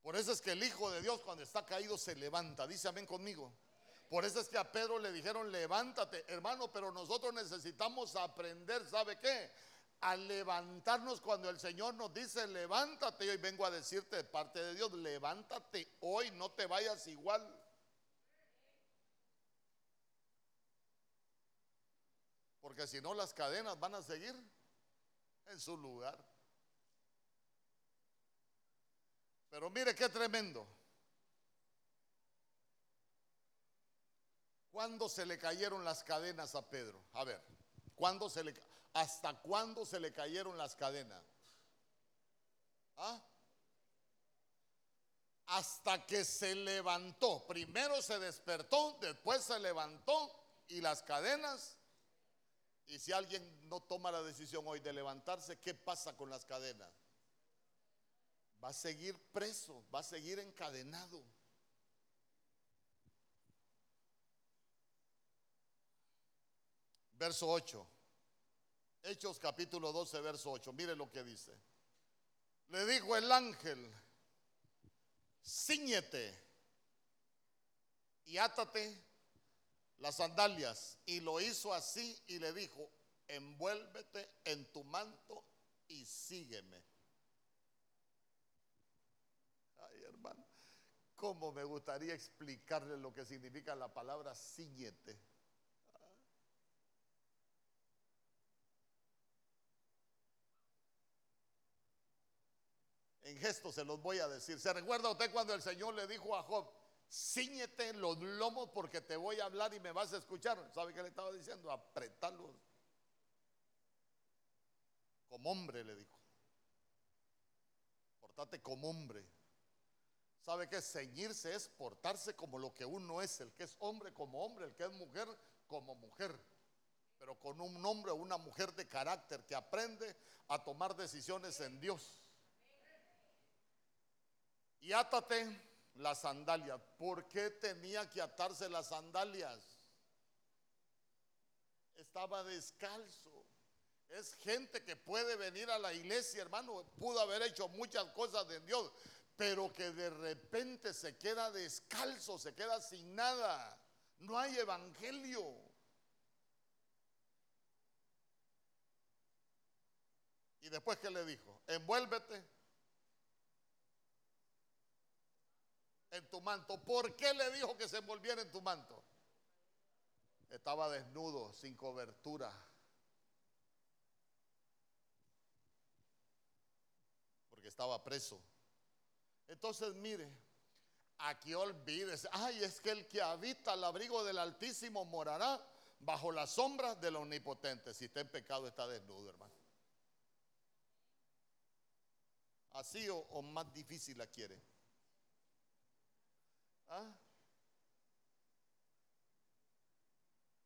A: Por eso es que el Hijo de Dios cuando está caído se levanta. Dice amén conmigo. Por eso es que a Pedro le dijeron, levántate, hermano, pero nosotros necesitamos aprender, ¿sabe qué? A levantarnos cuando el Señor nos dice, levántate. Hoy vengo a decirte de parte de Dios, levántate hoy, no te vayas igual. Porque si no, las cadenas van a seguir en su lugar. Pero mire qué tremendo. ¿Cuándo se le cayeron las cadenas a Pedro? A ver, ¿cuándo se le, ¿hasta cuándo se le cayeron las cadenas? ¿Ah? Hasta que se levantó. Primero se despertó, después se levantó y las cadenas. Y si alguien no toma la decisión hoy de levantarse, ¿qué pasa con las cadenas? va a seguir preso, va a seguir encadenado. Verso 8. Hechos capítulo 12, verso 8. Mire lo que dice. Le dijo el ángel, ciñete y átate las sandalias. Y lo hizo así y le dijo, envuélvete en tu manto y sígueme. ¿Cómo me gustaría explicarle lo que significa la palabra ciñete? En gesto se los voy a decir. ¿Se recuerda usted cuando el Señor le dijo a Job, ciñete los lomos porque te voy a hablar y me vas a escuchar? ¿Sabe qué le estaba diciendo? Apretarlos. Como hombre le dijo. Portate como hombre. ¿Sabe qué? Ceñirse es portarse como lo que uno es, el que es hombre como hombre, el que es mujer como mujer, pero con un hombre o una mujer de carácter que aprende a tomar decisiones en Dios. Y átate las sandalias. ¿Por qué tenía que atarse las sandalias? Estaba descalzo. Es gente que puede venir a la iglesia, hermano. Pudo haber hecho muchas cosas de Dios, pero que de repente se queda descalzo, se queda sin nada. No hay evangelio. Y después que le dijo, envuélvete en tu manto. ¿Por qué le dijo que se envolviera en tu manto? Estaba desnudo, sin cobertura. Porque estaba preso. Entonces, mire, aquí olvídese, ay, es que el que habita al abrigo del Altísimo morará bajo la sombra del omnipotente. Si está en pecado, está desnudo, hermano. Así o, más difícil la quiere. ¿Ah?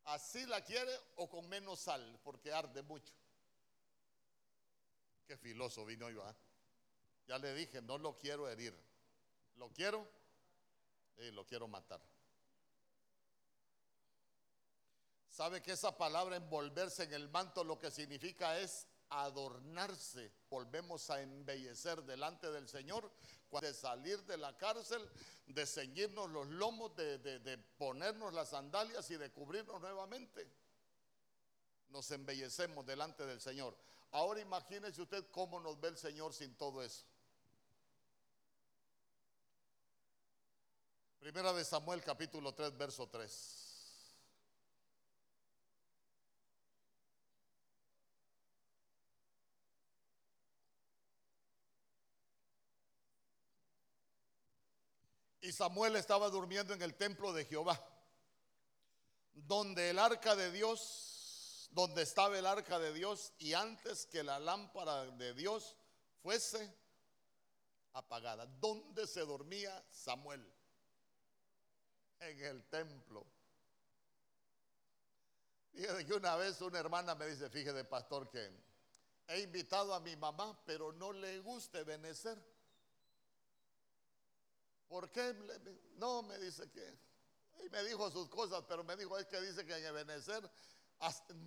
A: ¿Así la quiere o con menos sal? Porque arde mucho. Qué filoso vino yo. ¿ah? Ya le dije, no lo quiero herir. ¿Lo quiero? Y lo quiero matar. ¿Sabe que esa palabra envolverse en el manto lo que significa es adornarse? Volvemos a embellecer delante del Señor, de salir de la cárcel, de ceñirnos los lomos, de, de ponernos las sandalias y de cubrirnos nuevamente. Nos embellecemos delante del Señor. Ahora imagínese usted cómo nos ve el Señor sin todo eso. Primera de Samuel capítulo 3, verso 3. Y Samuel estaba durmiendo en el templo de Jehová, donde el arca de Dios, donde estaba el arca de Dios, y antes que la lámpara de Dios fuese apagada. ¿Dónde se dormía Samuel? En el templo. Fíjate que una vez una hermana me dice, fíjate pastor, que he invitado a mi mamá, pero no le gusta benecer. ¿Por qué? No, me dice que. Y me dijo sus cosas, pero me dijo, es que dice que en Ebenezer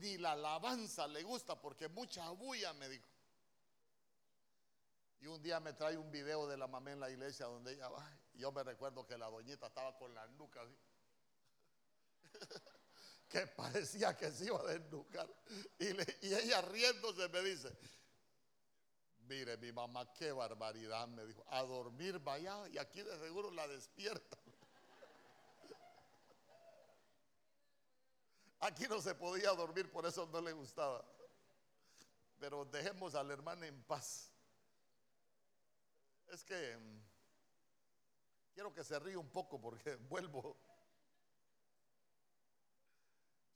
A: ni la alabanza le gusta porque mucha bulla, me dijo. Y un día me trae un video de la mamá en la iglesia donde ella va. Y yo me recuerdo que la doñita estaba con la nuca así. que parecía que se iba a desnucar. Y, y ella riéndose me dice, Mire, mi mamá, qué barbaridad, me dijo. A dormir vaya y aquí de seguro la despierta. Aquí no se podía dormir, por eso no le gustaba. Pero dejemos a la hermana en paz. Es que mm, quiero que se ríe un poco porque vuelvo.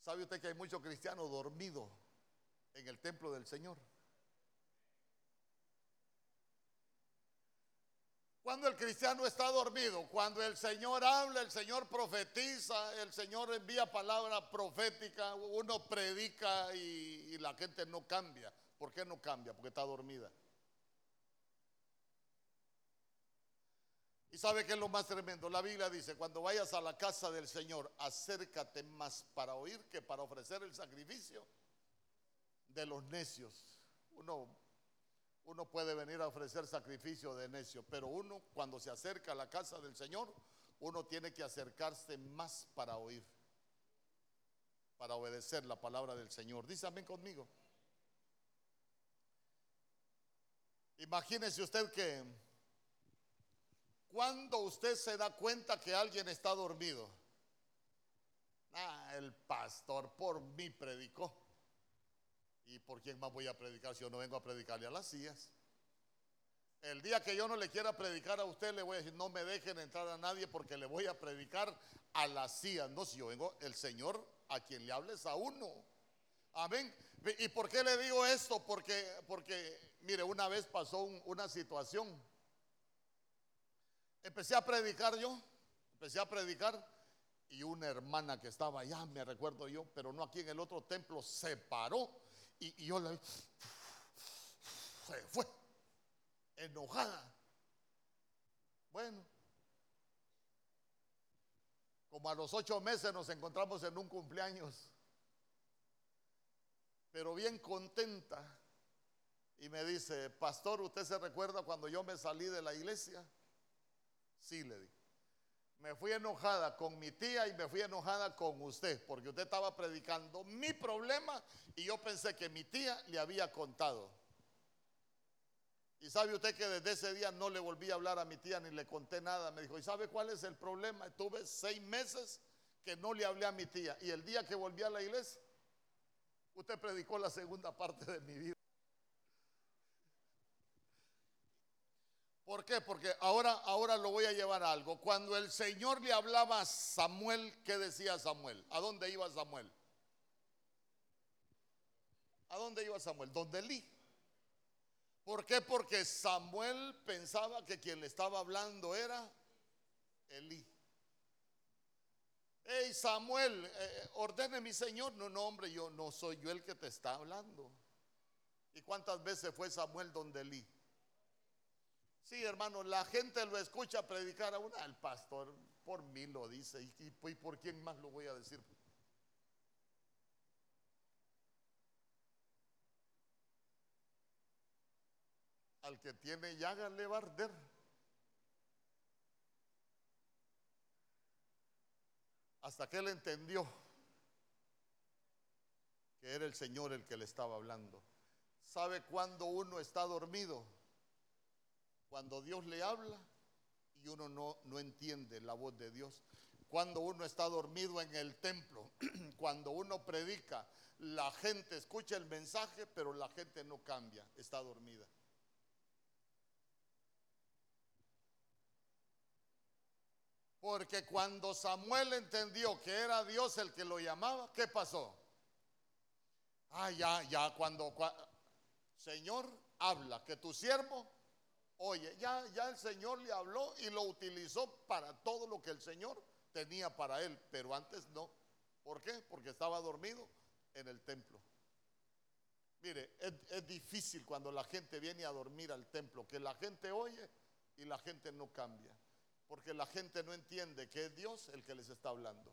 A: ¿Sabe usted que hay muchos cristianos dormidos en el templo del Señor? Cuando el cristiano está dormido, cuando el Señor habla, el Señor profetiza, el Señor envía palabra profética, uno predica y, la gente no cambia. ¿Por qué no cambia? Porque está dormida. Y sabe que es lo más tremendo. La Biblia dice, cuando vayas a la casa del Señor, acércate más para oír que para ofrecer el sacrificio de los necios. Uno uno puede venir a ofrecer sacrificio de necio, pero uno cuando se acerca a la casa del Señor, uno tiene que acercarse más para oír, para obedecer la palabra del Señor. Dice amén conmigo. Imagínese usted que cuando usted se da cuenta que alguien está dormido, ah, el pastor por mí predicó. ¿Y por quién más voy a predicar si yo no vengo a predicarle a las sillas? El día que yo no le quiera predicar a usted, le voy a decir, no me dejen entrar a nadie porque le voy a predicar a las sillas. No, si yo vengo, el Señor a quien le hables a uno. Amén. ¿Y por qué le digo esto? Porque, porque mire, una vez pasó una situación. Empecé a predicar yo, empecé a predicar y una hermana que estaba allá, me recuerdo yo, pero no aquí en el otro templo, se paró y, yo la vi, se fue, enojada. Bueno, como a los ocho meses nos encontramos en un cumpleaños, pero bien contenta. Y me dice, pastor, ¿usted se recuerda cuando yo me salí de la iglesia? Sí, le dije me fui enojada con mi tía y me fui enojada con usted, porque usted estaba predicando mi problema y yo pensé que mi tía le había contado. Y sabe usted que desde ese día no le volví a hablar a mi tía ni le conté nada. Me dijo, ¿y sabe cuál es el problema? Tuve seis meses que no le hablé a mi tía. Y el día que volví a la iglesia, usted predicó la segunda parte de mi vida. ¿Por qué? Porque ahora, ahora lo voy a llevar a algo. Cuando el Señor le hablaba a Samuel, ¿qué decía Samuel? ¿A dónde iba Samuel? dónde iba Samuel? Donde Elí. ¿Por qué? Porque Samuel pensaba que quien le estaba hablando era Elí. Hey Samuel, eh, eh, ordene mi Señor. No, no, hombre, yo no soy yo el que te está hablando. ¿Y cuántas veces fue Samuel donde Elí? Sí, hermano, la gente lo escucha predicar a una, el pastor por mí lo dice. ¿Y, y por quién más lo voy a decir? Al que tiene llaga le va a arder. Hasta que él entendió que era el Señor el que le estaba hablando. ¿Sabe cuándo uno está dormido? Cuando Dios le habla y uno no, no entiende la voz de Dios. Cuando uno está dormido en el templo, cuando uno predica, la gente escucha el mensaje, pero la gente no cambia, está dormida. Porque cuando Samuel entendió que era Dios el que lo llamaba, ¿qué pasó? Ah, ya, ya, cuando, Señor, habla, que tu siervo, oye, ya, ya el Señor le habló y lo utilizó para todo lo que el Señor tenía para él, pero antes no. ¿Por qué? Porque estaba dormido en el templo. Mire, es, es difícil cuando la gente viene a dormir al templo, que la gente oye y la gente no cambia porque la gente no entiende que es Dios el que les está hablando.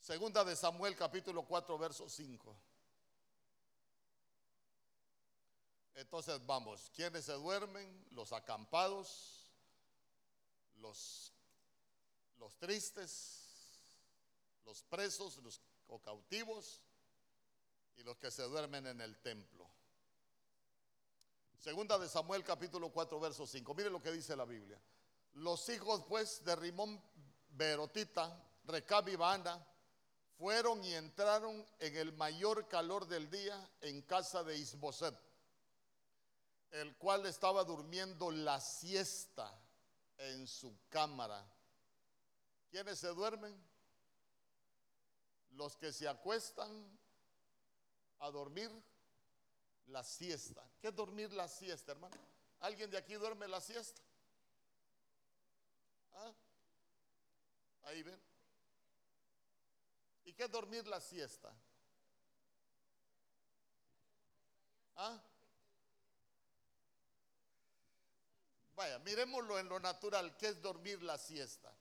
A: Segunda de Samuel capítulo 4 verso 5. Entonces vamos, ¿quiénes se duermen? Los acampados, los, los tristes, los presos, los cautivos y los que se duermen en el templo. Segunda de Samuel capítulo 4 verso 5. Mire lo que dice la Biblia. Los hijos pues de Rimón Berotita, Recab y Baana, fueron y entraron en el mayor calor del día en casa de Isboset, el cual estaba durmiendo la siesta en su cámara. ¿Quiénes se duermen? Los que se acuestan a dormir la siesta. ¿Qué es dormir la siesta, hermano? ¿Alguien de aquí duerme la siesta? ¿Ah? Ahí ven. ¿Y qué es dormir la siesta? ¿Ah? Vaya, miremoslo en lo natural, ¿qué es dormir la siesta?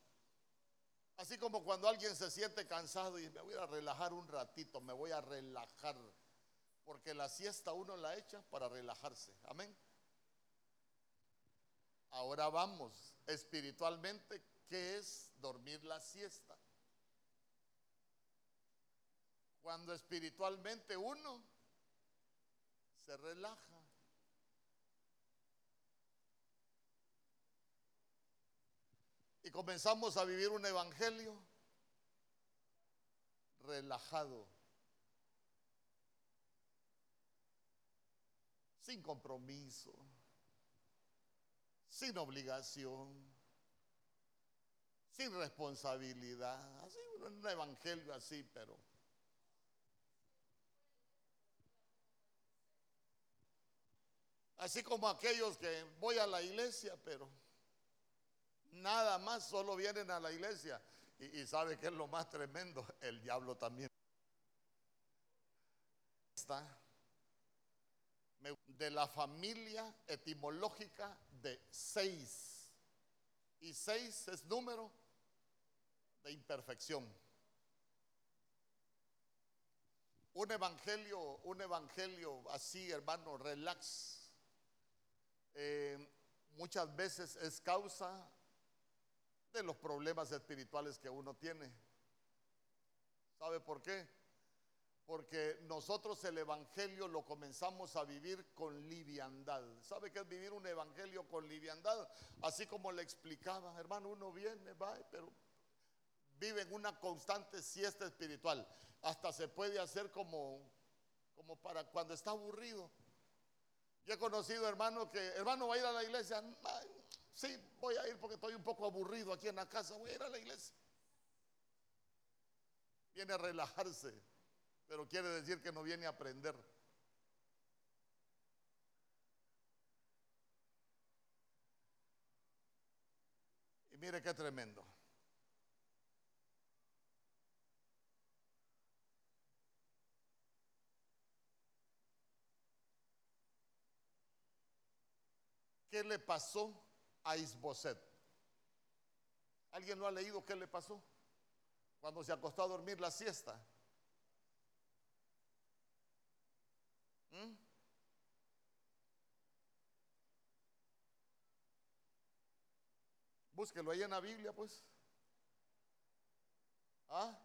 A: Así como cuando alguien se siente cansado y me voy a relajar un ratito, me voy a relajar porque la siesta uno la echa para relajarse. Amén. Ahora vamos espiritualmente, ¿qué es dormir la siesta? Cuando espiritualmente uno se relaja. Y comenzamos a vivir un evangelio relajado. sin compromiso, sin obligación, sin responsabilidad. Así un evangelio así, pero... Así como aquellos que voy a la iglesia, pero nada más, solo vienen a la iglesia. Y, y sabe que es lo más tremendo, el diablo también está de la familia etimológica de seis. Y seis es número de imperfección. Un evangelio, un evangelio así, hermano, relax, eh, muchas veces es causa de los problemas espirituales que uno tiene. ¿Sabe por qué? porque nosotros el Evangelio lo comenzamos a vivir con liviandad. ¿Sabe qué es vivir un Evangelio con liviandad? Así como le explicaba, hermano, uno viene, va, pero vive en una constante siesta espiritual. Hasta se puede hacer como, como para cuando está aburrido. Yo he conocido hermano que, hermano, va a ir a la iglesia. Sí, voy a ir porque estoy un poco aburrido aquí en la casa, voy a ir a la iglesia. viene a relajarse, pero quiere decir que no viene a aprender. Y mire qué tremendo. ¿Qué le pasó a Isboset? ¿Alguien no ha leído qué le pasó? Cuando se acostó a dormir la siesta. ¿Mm? Búsquelo ahí en la Biblia, pues. ¿Ah?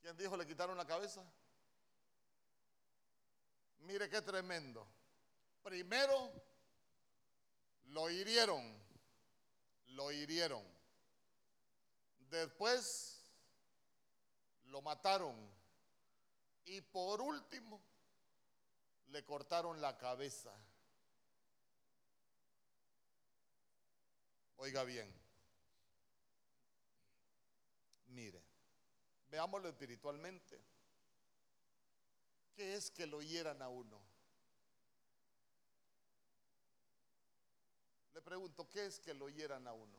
A: ¿Quién dijo le quitaron la cabeza? Mire qué tremendo. Primero lo hirieron, lo hirieron. Después lo mataron. Y por último le cortaron la cabeza. Oiga bien, mire, veámoslo espiritualmente. ¿Qué es que lo hieran a uno? Le pregunto, ¿qué es que lo hieran a uno?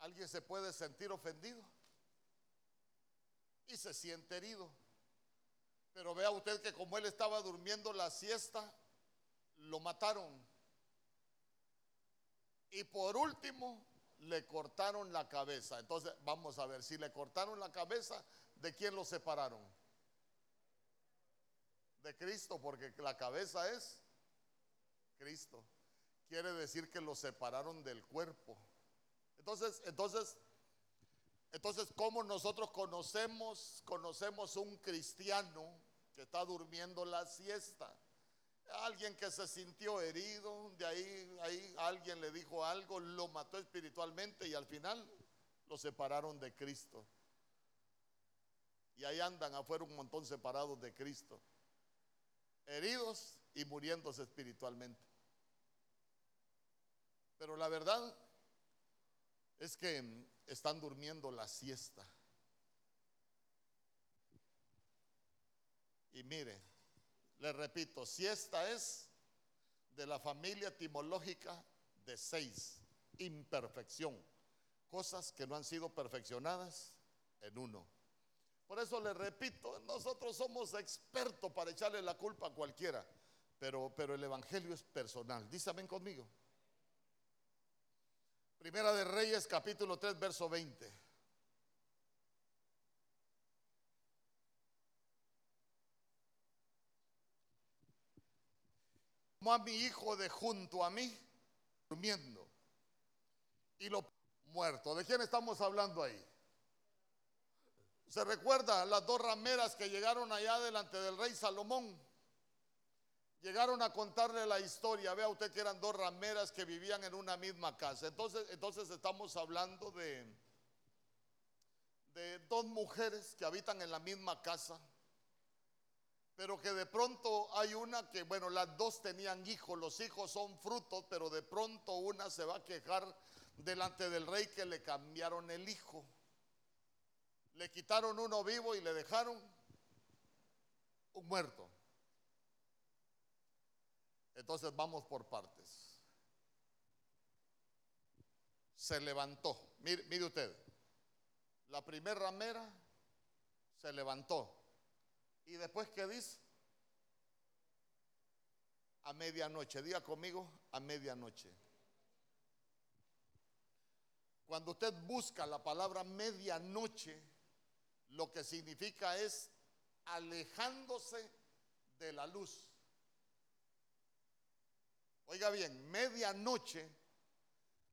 A: ¿Alguien se puede sentir ofendido? Y se siente herido. Pero vea usted que como él estaba durmiendo la siesta, lo mataron. Y por último, le cortaron la cabeza. Entonces, vamos a ver, si le cortaron la cabeza, ¿de quién lo separaron? De Cristo, porque la cabeza es Cristo. Quiere decir que lo separaron del cuerpo. Entonces, entonces, entonces, ¿cómo nosotros conocemos, conocemos un cristiano que está durmiendo la siesta? Alguien que se sintió herido, de ahí, ahí alguien le dijo algo, lo mató espiritualmente y al final lo separaron de Cristo. Y ahí andan afuera un montón separados de Cristo heridos y muriéndose espiritualmente. Pero la verdad es que están durmiendo la siesta. Y mire, le repito, siesta es de la familia etimológica de seis, imperfección, cosas que no han sido perfeccionadas en uno. Por eso le repito, nosotros somos expertos para echarle la culpa a cualquiera, pero, pero el Evangelio es personal. Dísame conmigo. Primera de Reyes, capítulo 3, verso 20. Como a mi hijo de junto a mí, durmiendo, y lo muerto. ¿De quién estamos hablando ahí? Se recuerda las dos rameras que llegaron allá delante del rey Salomón. Llegaron a contarle la historia. Vea usted que eran dos rameras que vivían en una misma casa. Entonces, entonces estamos hablando de, de dos mujeres que habitan en la misma casa. Pero que de pronto hay una que, bueno, las dos tenían hijos, los hijos son frutos, pero de pronto una se va a quejar delante del rey que le cambiaron el hijo. Le quitaron uno vivo y le dejaron un muerto. Entonces vamos por partes. Se levantó. Mire, usted. La primera ramera se levantó. ¿Y después qué dice? A medianoche. Diga conmigo, a medianoche. Cuando usted busca la palabra medianoche, lo que significa es alejándose de la luz. Oiga bien, medianoche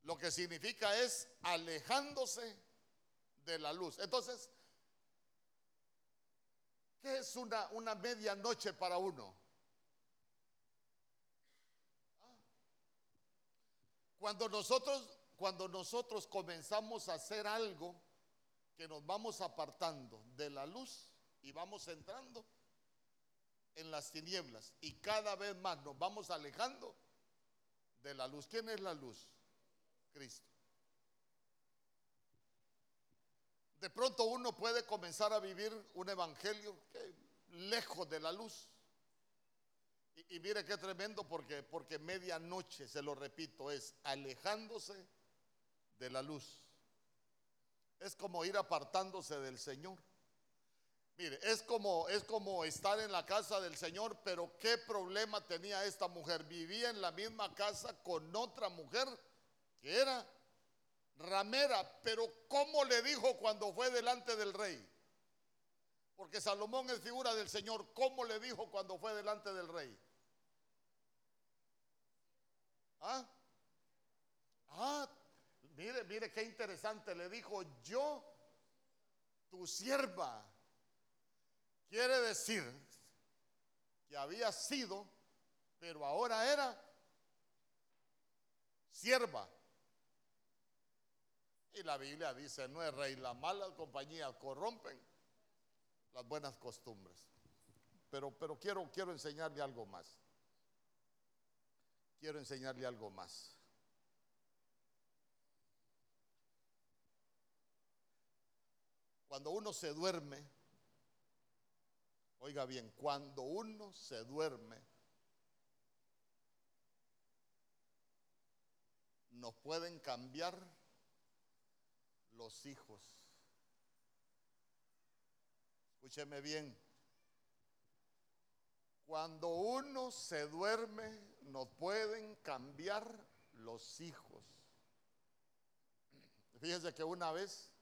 A: lo que significa es alejándose de la luz. Entonces, ¿qué es una, una medianoche para uno? Cuando nosotros, cuando nosotros comenzamos a hacer algo que nos vamos apartando de la luz y vamos entrando en las tinieblas y cada vez más nos vamos alejando de la luz. ¿Quién es la luz? Cristo. De pronto uno puede comenzar a vivir un evangelio lejos de la luz. Y, y, mire qué tremendo porque, porque medianoche, se lo repito, es alejándose de la luz. Es como ir apartándose del Señor. Mire, es como, es como estar en la casa del Señor, pero ¿qué problema tenía esta mujer? Vivía en la misma casa con otra mujer que era ramera, pero ¿cómo le dijo cuando fue delante del rey? Porque Salomón es figura del Señor, ¿cómo le dijo cuando fue delante del rey? ¿Ah? Ah, mire, mire qué interesante, le dijo, yo, tu sierva Quiere decir que había sido, pero ahora era sierva. Y la Biblia dice, no es rey, las malas compañías corrompen las buenas costumbres. Pero, pero quiero, quiero enseñarle algo más. Quiero enseñarle algo más. Cuando uno se duerme, Oiga bien, cuando uno se duerme, nos pueden cambiar los hijos. Escúcheme bien. Cuando uno se duerme, nos pueden cambiar los hijos. Fíjense que una vez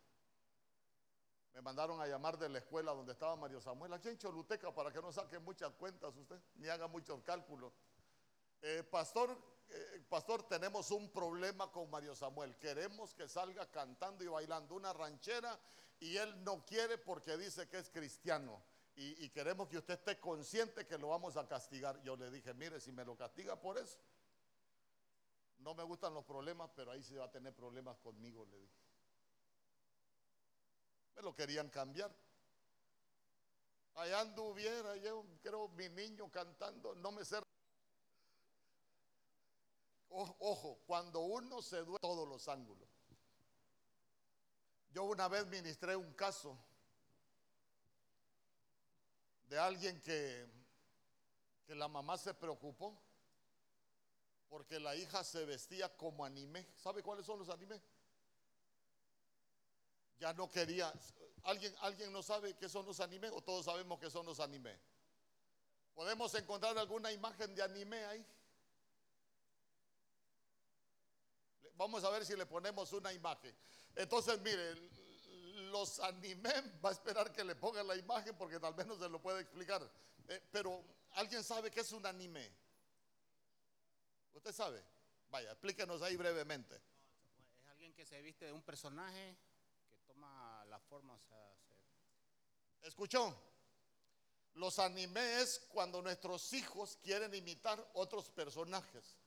A: me mandaron a llamar de la escuela donde estaba Mario Samuel, aquí en Choluteca, para que no saque muchas cuentas usted, ni haga muchos cálculos. Eh, pastor, eh, pastor, tenemos un problema con Mario Samuel. Queremos que salga cantando y bailando una ranchera y él no quiere porque dice que es cristiano. Y, queremos que usted esté consciente que lo vamos a castigar. Yo le dije, mire, si me lo castiga por eso, no me gustan los problemas, pero ahí se va a tener problemas conmigo, le dije. Me lo querían cambiar. Allá anduviera yo, creo, mi niño cantando, no me sé. Ojo, cuando uno se duele todos los ángulos. Yo una vez ministré un caso de alguien que, que la mamá se preocupó porque la hija se vestía como anime. ¿Sabe cuáles son los animes? Ya no quería. ¿Alguien, ¿Alguien no sabe qué son los anime o todos sabemos qué son los anime? ¿Podemos encontrar alguna imagen de anime ahí? Vamos a ver si le ponemos una imagen. Entonces, mire, los anime, va a esperar que le ponga la imagen porque tal vez no se lo puede explicar. Eh, pero, ¿alguien sabe qué es un anime? ¿Usted sabe? Vaya, explíquenos ahí brevemente.
B: Es alguien que se viste de un personaje la forma.
A: ¿Escuchó? Los animes cuando nuestros hijos quieren imitar otros personajes.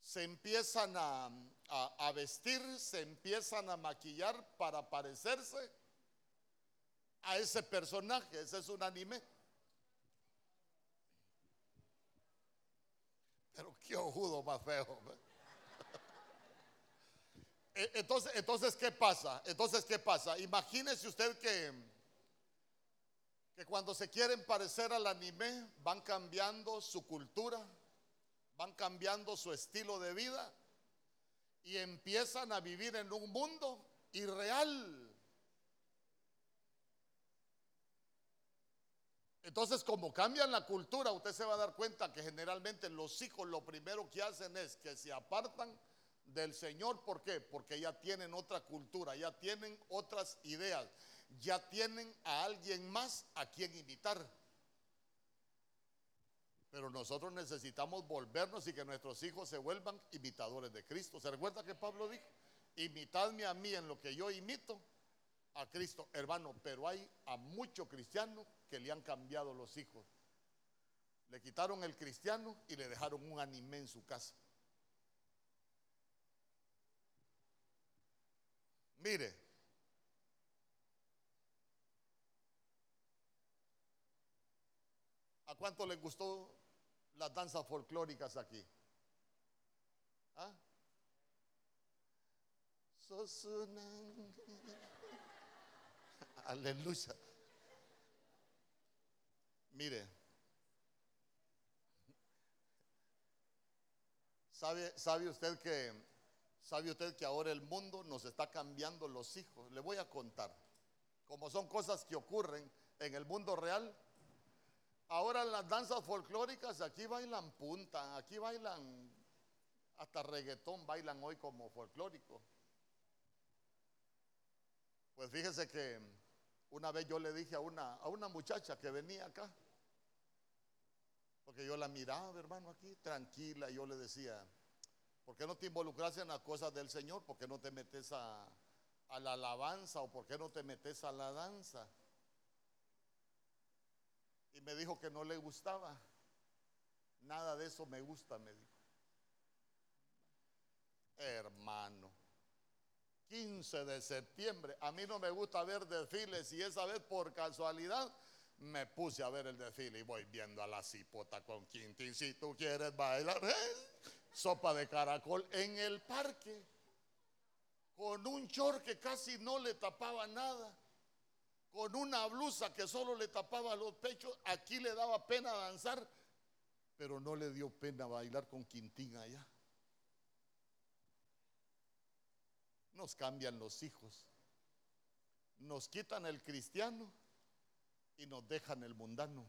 A: Se empiezan a, vestir, se empiezan a maquillar para parecerse a ese personaje. Ese es un anime. Pero qué ojudo más feo. Entonces, entonces, ¿qué pasa? Entonces, ¿qué pasa? Imagínese usted que, que cuando se quieren parecer al anime, van cambiando su cultura, van cambiando su estilo de vida y empiezan a vivir en un mundo irreal. Entonces, como cambian la cultura, usted se va a dar cuenta que generalmente los hijos lo primero que hacen es que se apartan del Señor. ¿Por qué? Porque ya tienen otra cultura, ya tienen otras ideas, ya tienen a alguien más a quien imitar. Pero nosotros necesitamos volvernos y que nuestros hijos se vuelvan imitadores de Cristo. ¿Se recuerda que Pablo dijo? Imitadme a mí en lo que yo imito a Cristo, hermano. Pero hay a muchos cristianos que le han cambiado los hijos. Le quitaron el cristiano y le dejaron un anime en su casa. Mire, ¿a cuánto le gustó las danzas folclóricas aquí? ¿Ah? Aleluya. Mire, ¿sabe, ¿sabe usted que sabe usted que ahora el mundo nos está cambiando los hijos? Le voy a contar. Como son cosas que ocurren en el mundo real, Ahora las danzas folclóricas aquí bailan punta, aquí bailan hasta reggaetón, bailan hoy como folclórico. Pues fíjese que una vez yo le dije a una, a una muchacha que venía acá, porque yo la miraba, hermano, aquí, tranquila, y yo le decía, ¿por qué no te involucras en las cosas del Señor? ¿Por qué no te metes a, la alabanza o por qué no te metes a la danza? Y me dijo que no le gustaba. Nada de eso me gusta, me dijo. Hermano, 15 de septiembre, a mí no me gusta ver desfiles y esa vez por casualidad me puse a ver el desfile y voy viendo a la cipota con Quintín. Si tú quieres bailar, ¿eh? Sopa de caracol en el parque, con un short que casi no le tapaba nada con una blusa que solo le tapaba los pechos, aquí le daba pena danzar, pero no le dio pena bailar con Quintín allá. Nos cambian los hijos, nos quitan el cristiano y nos dejan el mundano.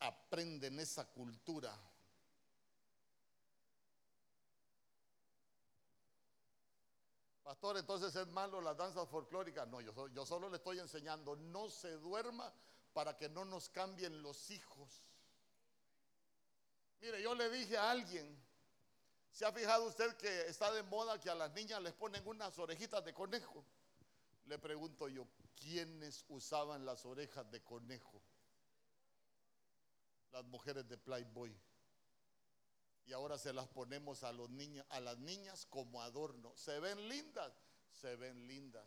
A: Aprenden esa cultura Pastor, entonces es malo las danzas folclóricas. No, yo, solo le estoy enseñando, no se duerma para que no nos cambien los hijos. Mire, yo le dije a alguien, ¿se ha fijado usted que está de moda que a las niñas les ponen unas orejitas de conejo? Le pregunto yo, ¿quiénes usaban las orejas de conejo? Las mujeres de Playboy y ahora se las ponemos a, los niños, a las niñas como adorno. ¿Se ven lindas? Se ven lindas.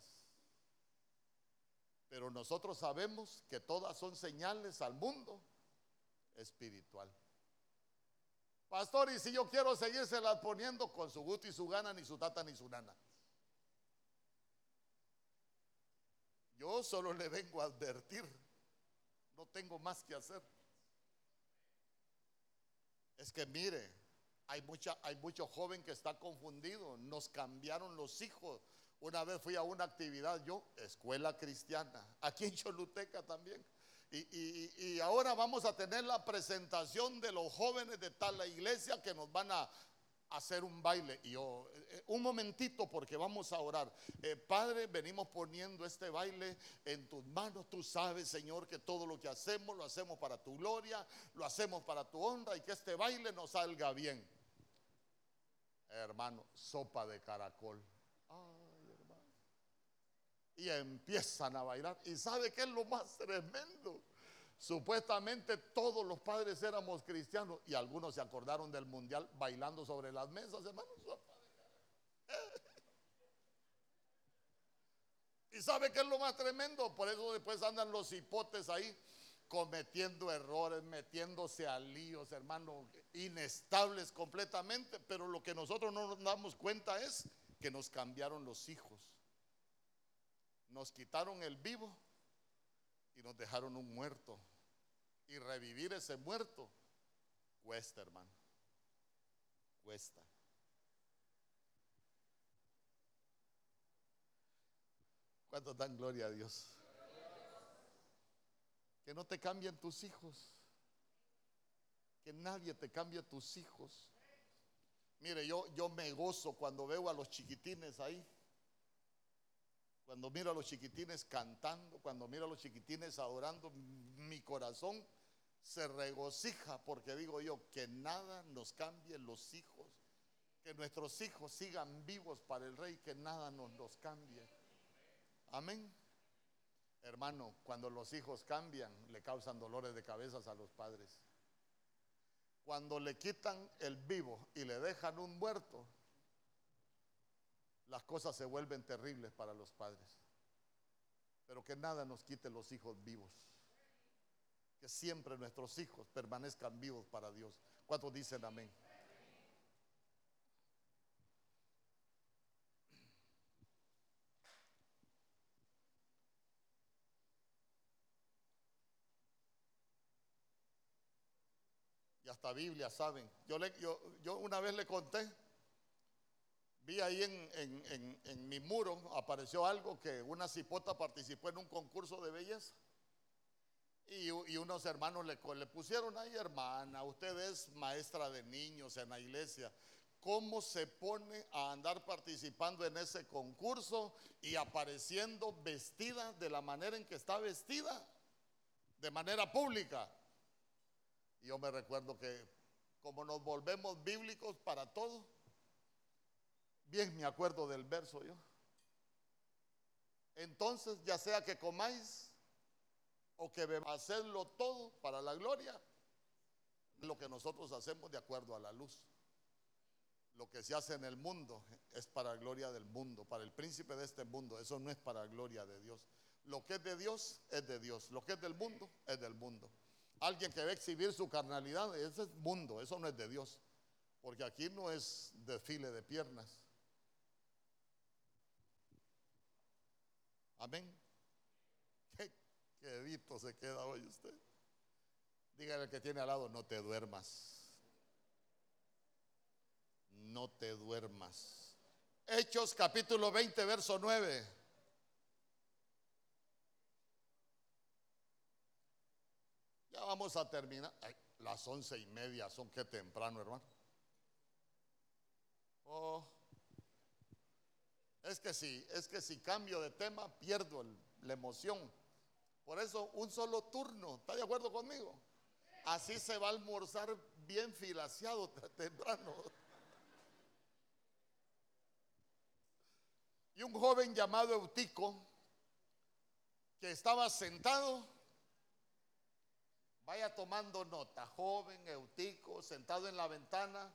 A: Pero nosotros sabemos que todas son señales al mundo espiritual. Pastor, y si yo quiero las poniendo con su gusto y su gana, ni su tata ni su nana. Yo solo le vengo a advertir. No tengo más que hacer. Es que mire, hay, mucha, hay mucho joven que está confundido. Nos cambiaron los hijos. Una vez fui a una actividad, yo, escuela cristiana, aquí en Choluteca también. Y, y, ahora vamos a tener la presentación de los jóvenes de tal iglesia que nos van a, hacer un baile. Y yo, eh, un momentito porque vamos a orar. Eh, Padre, venimos poniendo este baile en tus manos. Tú sabes, Señor, que todo lo que hacemos lo hacemos para tu gloria, lo hacemos para tu honra y que este baile nos salga bien. Hermano, sopa de caracol. Ay, hermano. Y empiezan a bailar. ¿Y sabe qué es lo más tremendo? Supuestamente todos los padres éramos cristianos y algunos se acordaron del mundial bailando sobre las mesas, hermanos. ¿Y sabe qué es lo más tremendo? Por eso después andan los hipotes ahí cometiendo errores, metiéndose a líos, hermano, inestables completamente. Pero lo que nosotros no nos damos cuenta es que nos cambiaron los hijos. Nos quitaron el vivo y nos dejaron un muerto. Y revivir ese muerto cuesta, hermano. Cuesta. ¿Cuántos dan gloria a Dios? Que no te cambien tus hijos. Que nadie te cambie tus hijos. Mire, yo, yo me gozo cuando veo a los chiquitines ahí. Cuando miro a los chiquitines cantando, cuando miro a los chiquitines adorando, mi corazón se regocija porque digo yo, que nada nos cambie los hijos, que nuestros hijos sigan vivos para el rey, que nada nos los cambie. Amén. Hermano, cuando los hijos cambian, le causan dolores de cabezas a los padres. Cuando le quitan el vivo y le dejan un muerto, las cosas se vuelven terribles para los padres. Pero que nada nos quite los hijos vivos. Que siempre nuestros hijos permanezcan vivos para Dios. ¿Cuántos dicen amén? Biblia saben. Yo, le, yo, yo una vez le conté, vi ahí en, en- en- mi muro, apareció algo que una cipota participó en un concurso de belleza. Y, y unos hermanos le, le pusieron ahí, hermana, usted es maestra de niños en la iglesia. ¿Cómo se pone a andar participando en ese concurso y apareciendo vestida de la manera en que está vestida? De manera pública. Yo me recuerdo que como nos volvemos bíblicos para todo, bien me acuerdo del verso yo. Entonces, ya sea que comáis o que bebáis, hacedlo todo para la gloria, lo que nosotros hacemos de acuerdo a la luz. Lo que se hace en el mundo es para gloria del mundo, para el príncipe de este mundo. Eso no es para gloria de Dios. Lo que es de Dios es de Dios. Lo que es del mundo es del mundo. Alguien que va a exhibir su carnalidad, ese es mundo, eso no es de Dios. Porque aquí no es desfile de piernas. Amén. Qué quedito se queda hoy usted. Dígale al que tiene al lado, no te duermas. No te duermas. Hechos capítulo 20, verso 9. Ya vamos a terminar. Las once y media son que temprano, hermano. Oh. Es que sí, es que si cambio de tema pierdo la emoción. Por eso un solo turno, ¿está de acuerdo conmigo? Así se va a almorzar bien filaseado temprano. Y un joven llamado Eutico, que estaba sentado, vaya tomando nota, joven Eutico, sentado en la ventana,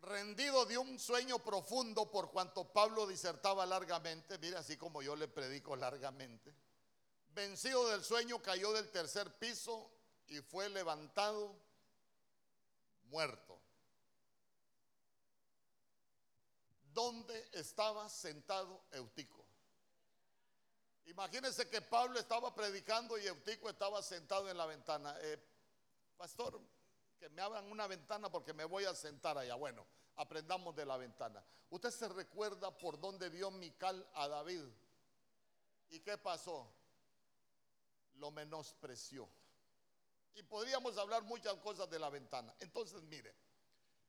A: rendido de un sueño profundo por cuanto Pablo disertaba largamente, mire así como yo le predico largamente, vencido del sueño cayó del tercer piso y fue levantado muerto. ¿Dónde estaba sentado Eutico? Imagínense que Pablo estaba predicando y Eutico estaba sentado en la ventana. Eh, pastor, que me abran una ventana porque me voy a sentar allá. Bueno, aprendamos de la ventana. Usted se recuerda por dónde vio Mical a David. ¿Y qué pasó? Lo menospreció. Y podríamos hablar muchas cosas de la ventana. Entonces, mire,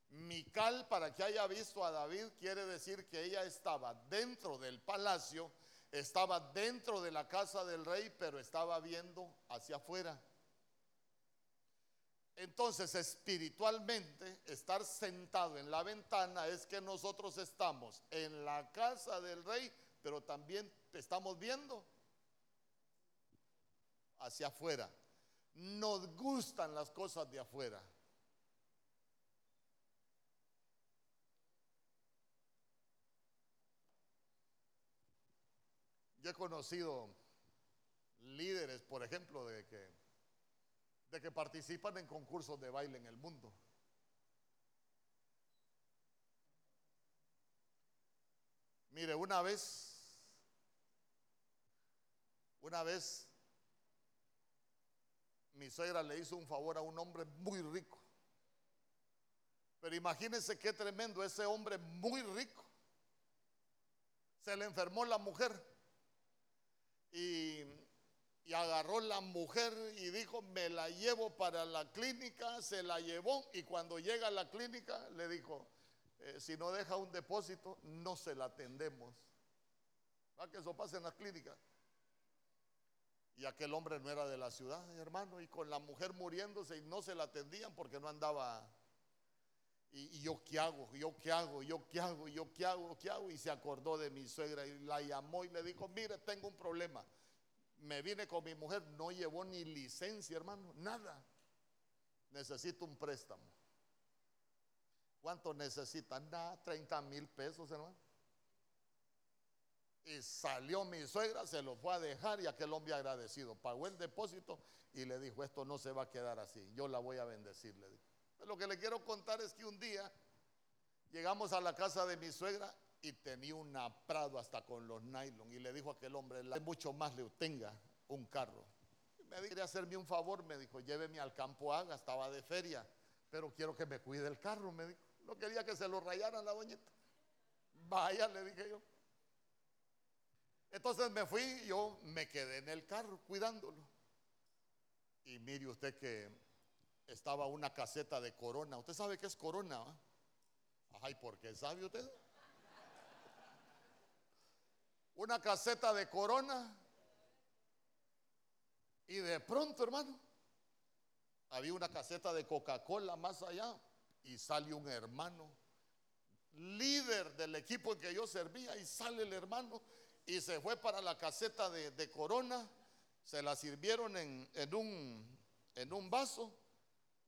A: Mical, para que haya visto a David, quiere decir que ella estaba dentro del palacio, estaba dentro de la casa del rey, pero estaba viendo hacia afuera. Entonces, espiritualmente, estar sentado en la ventana es que nosotros estamos en la casa del rey, pero también estamos viendo hacia afuera. Nos gustan las cosas de afuera. Yo he conocido líderes, por ejemplo, de que, de que participan en concursos de baile en el mundo. Mire, una vez, una vez, mi suegra le hizo un favor a un hombre muy rico. Pero imagínense qué tremendo, ese hombre muy rico. Se le enfermó la mujer y, agarró la mujer y dijo, me la llevo para la clínica, se la llevó y cuando llega a la clínica le dijo, eh, si no deja un depósito, no se la atendemos. ¿Va que eso pasa en las clínicas? Y aquel hombre no era de la ciudad, hermano, y con la mujer muriéndose y no se la atendían porque no andaba. Y, yo qué hago, yo qué hago, yo qué hago, yo qué hago, qué hago. Y se acordó de mi suegra y la llamó y le dijo, mire, tengo un problema. Me vine con mi mujer, no llevó ni licencia, hermano, nada. Necesito un préstamo. ¿Cuánto necesitan? Nada, 30 mil pesos, hermano. Y salió mi suegra, se lo fue a dejar y aquel hombre agradecido pagó el depósito y le dijo, esto no se va a quedar así, yo la voy a bendecir, le dijo. Lo que le quiero contar es que un día llegamos a la casa de mi suegra y tenía una Prado hasta con los nylon y le dijo a aquel hombre, la mucho más le tenga un carro. me dijo, hacerme un favor, me dijo, lléveme al campo Haga, estaba de feria, pero quiero que me cuide el carro, me dijo. No quería que se lo rayaran la doñita. Vaya, le dije yo. Entonces me fui, yo me quedé en el carro cuidándolo. Y mire usted que estaba una caseta de corona. ¿Usted sabe qué es corona? Ay, ¿por qué sabe usted? Una caseta de corona. Y de pronto, hermano, había una caseta de Coca-Cola más allá. Y sale un hermano, líder del equipo en que yo servía. Y sale el hermano y se fue para la caseta de, Corona. Se la sirvieron en, un, en un vaso.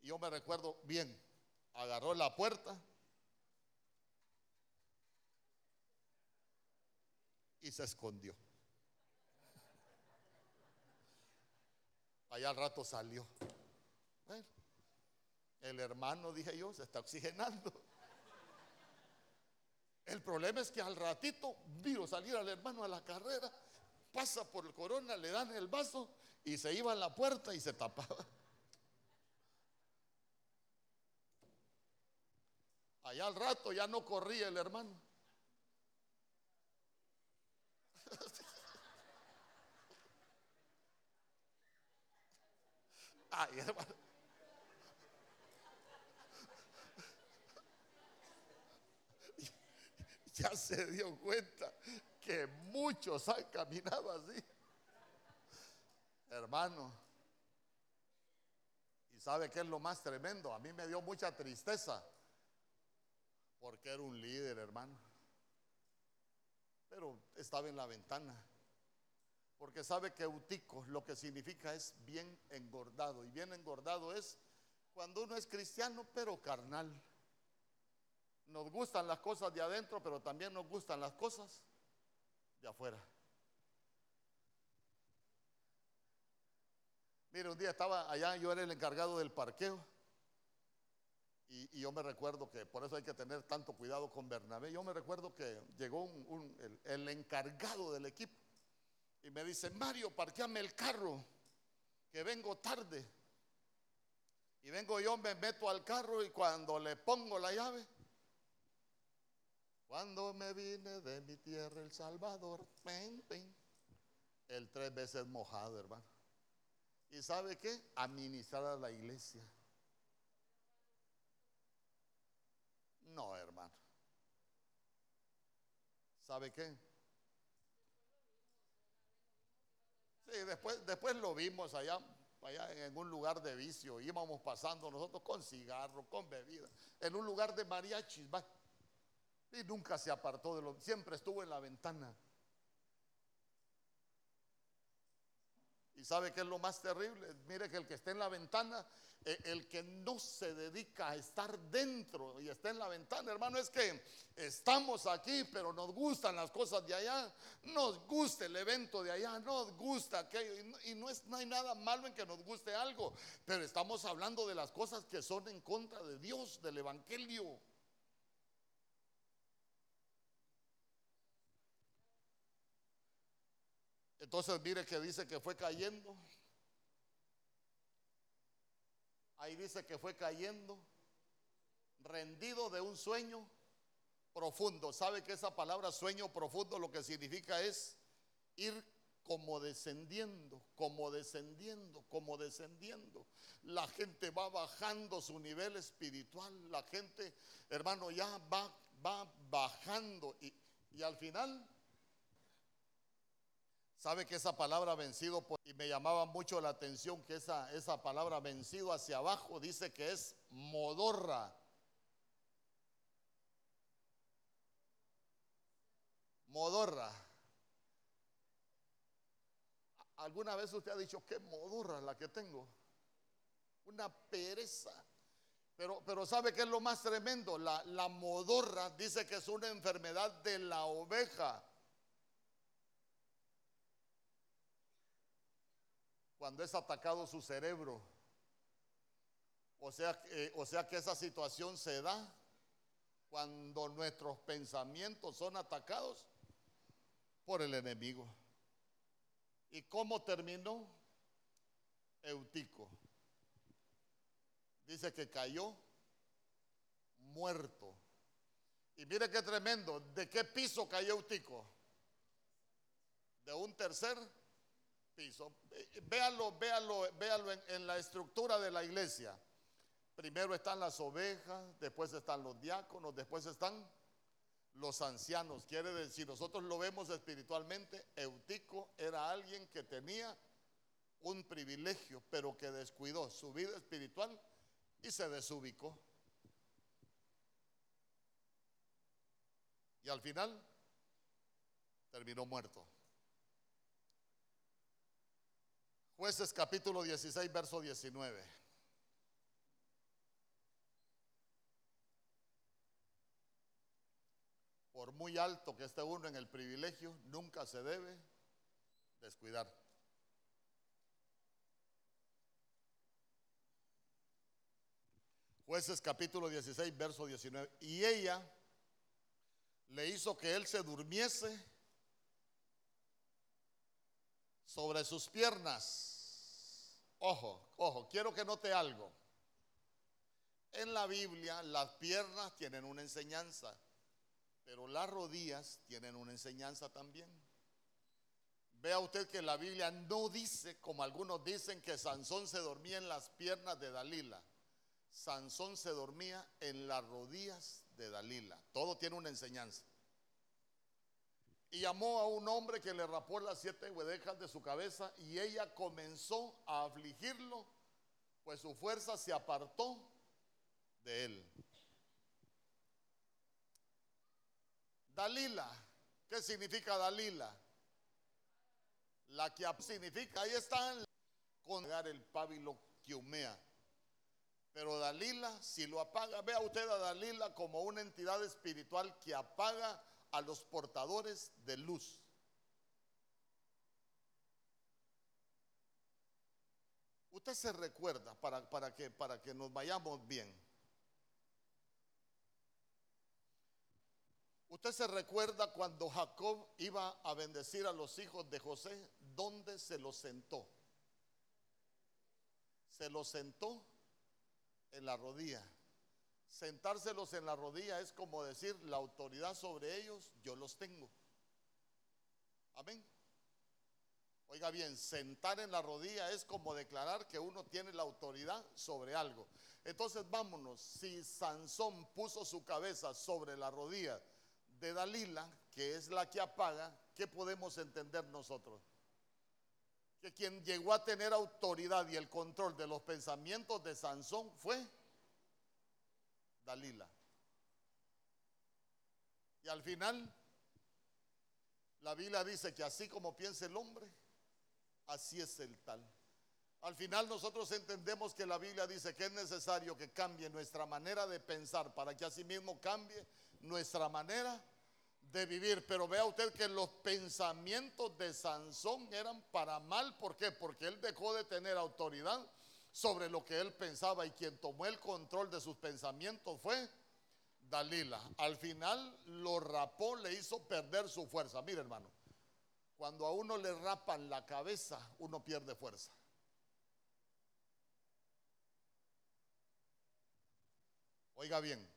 A: Y yo me recuerdo bien, agarró la puerta y se escondió. Allá al rato salió. el hermano, dije yo, se está oxigenando. El problema es que al ratito vio salir al hermano a la carrera, pasa por el corona, le dan el vaso y se iba a la puerta y se tapaba. Allá al rato ya no corría el hermano. Ay, hermano. ya se dio cuenta que muchos han caminado así. Hermano, ¿y sabe qué es lo más tremendo? A mí me dio mucha tristeza porque era un líder, hermano. Pero estaba en la ventana. Porque sabe que utico lo que significa es bien engordado. Y bien engordado es cuando uno es cristiano, pero carnal. Nos gustan las cosas de adentro, pero también nos gustan las cosas de afuera. Mire, un día estaba allá, yo era el encargado del parqueo. Y, yo me recuerdo que, por eso hay que tener tanto cuidado con Bernabé. Yo me recuerdo que llegó el, el, encargado del equipo y me dice, Mario, parqueame el carro, que vengo tarde. Y vengo yo, me meto al carro y cuando le pongo la llave, cuando me vine de mi tierra, El Salvador, el tres veces mojado, hermano. ¿Y sabe qué? Administrar a la iglesia. No, hermano. ¿Sabe qué? Sí, después, después lo vimos allá, allá en un lugar de vicio. Íbamos pasando nosotros con cigarro, con bebida, en un lugar de mariachis. Y nunca se apartó de lo, siempre estuvo en la ventana. ¿Y sabe qué es lo más terrible? Mire que el que está en la ventana, eh, el que no se dedica a estar dentro y está en la ventana, hermano, es que estamos aquí, pero nos gustan las cosas de allá, nos gusta el evento de allá, nos gusta aquello. Y no, es, no hay nada malo en que nos guste algo, pero estamos hablando de las cosas que son en contra de Dios, del Evangelio. Entonces mire que dice que fue cayendo. Ahí dice que fue cayendo, rendido de un sueño profundo. ¿Sabe que esa palabra sueño profundo lo que significa es ir como descendiendo, como descendiendo, como descendiendo. La gente va bajando su nivel espiritual, la gente, hermano, ya va, va bajando y, y al final Sabe que esa palabra vencido, y me llamaba mucho la atención que esa, esa palabra vencido hacia abajo dice que es modorra. Modorra. ¿Alguna vez usted ha dicho qué modorra la que tengo? Una pereza. Pero, pero ¿sabe qué es lo más tremendo? La, la modorra dice que es una enfermedad de la oveja. Cuando es atacado su cerebro. O sea, eh, o sea que esa situación se da cuando nuestros pensamientos son atacados por el enemigo. ¿Y cómo terminó? Eutico. Dice que cayó muerto. Y mire qué tremendo, ¿de qué piso cayó Eutico? De un tercer piso. Véalo, véalo, véalo en, en la estructura de la iglesia. Primero están las ovejas, después están los diáconos, después están los ancianos. Quiere decir, nosotros lo vemos espiritualmente, Eutico era alguien que tenía un privilegio, pero que descuidó su vida espiritual y se desubicó. Y al final terminó muerto. Jueces capítulo 16, verso 19. por muy alto que esté uno en el privilegio, nunca se debe descuidar. Jueces capítulo 16, verso 19. Y ella le hizo que él se durmiese sobre sus piernas. Ojo, ojo, quiero que note algo. En la Biblia las piernas tienen una enseñanza. Pero las rodillas tienen una enseñanza también. Vea usted que la Biblia no dice, como algunos dicen, que Sansón se dormía en las piernas de Dalila. Sansón se dormía en las rodillas de Dalila. Todo tiene una enseñanza. Y llamó a un hombre que le rapó las siete huedejas de su cabeza y ella comenzó a afligirlo, pues su fuerza se apartó de él. Dalila. ¿Qué significa Dalila? La que significa, ahí están con el pábilo que humea. Pero Dalila, si lo apaga, vea usted a Dalila como una entidad espiritual que apaga a los portadores de luz. Usted se recuerda para, para, que, para que nos vayamos bien. Usted se recuerda cuando Jacob iba a bendecir a los hijos de José, ¿dónde se los sentó? Se los sentó en la rodilla. Sentárselos en la rodilla es como decir, la autoridad sobre ellos yo los tengo. Amén. Oiga bien, sentar en la rodilla es como declarar que uno tiene la autoridad sobre algo. Entonces vámonos, si Sansón puso su cabeza sobre la rodilla de Dalila, que es la que apaga, ¿qué podemos entender nosotros? Que quien llegó a tener autoridad y el control de los pensamientos de Sansón fue Dalila. Y al final, la Biblia dice que así como piensa el hombre, así es el tal. Al final nosotros entendemos que la Biblia dice que es necesario que cambie nuestra manera de pensar para que así mismo cambie nuestra manera de vivir. Pero vea usted que los pensamientos de Sansón eran para mal. ¿Por qué? Porque él dejó de tener autoridad sobre lo que él pensaba y quien tomó el control de sus pensamientos fue Dalila. Al final lo rapó, le hizo perder su fuerza. Mire hermano, cuando a uno le rapan la cabeza, uno pierde fuerza. Oiga bien,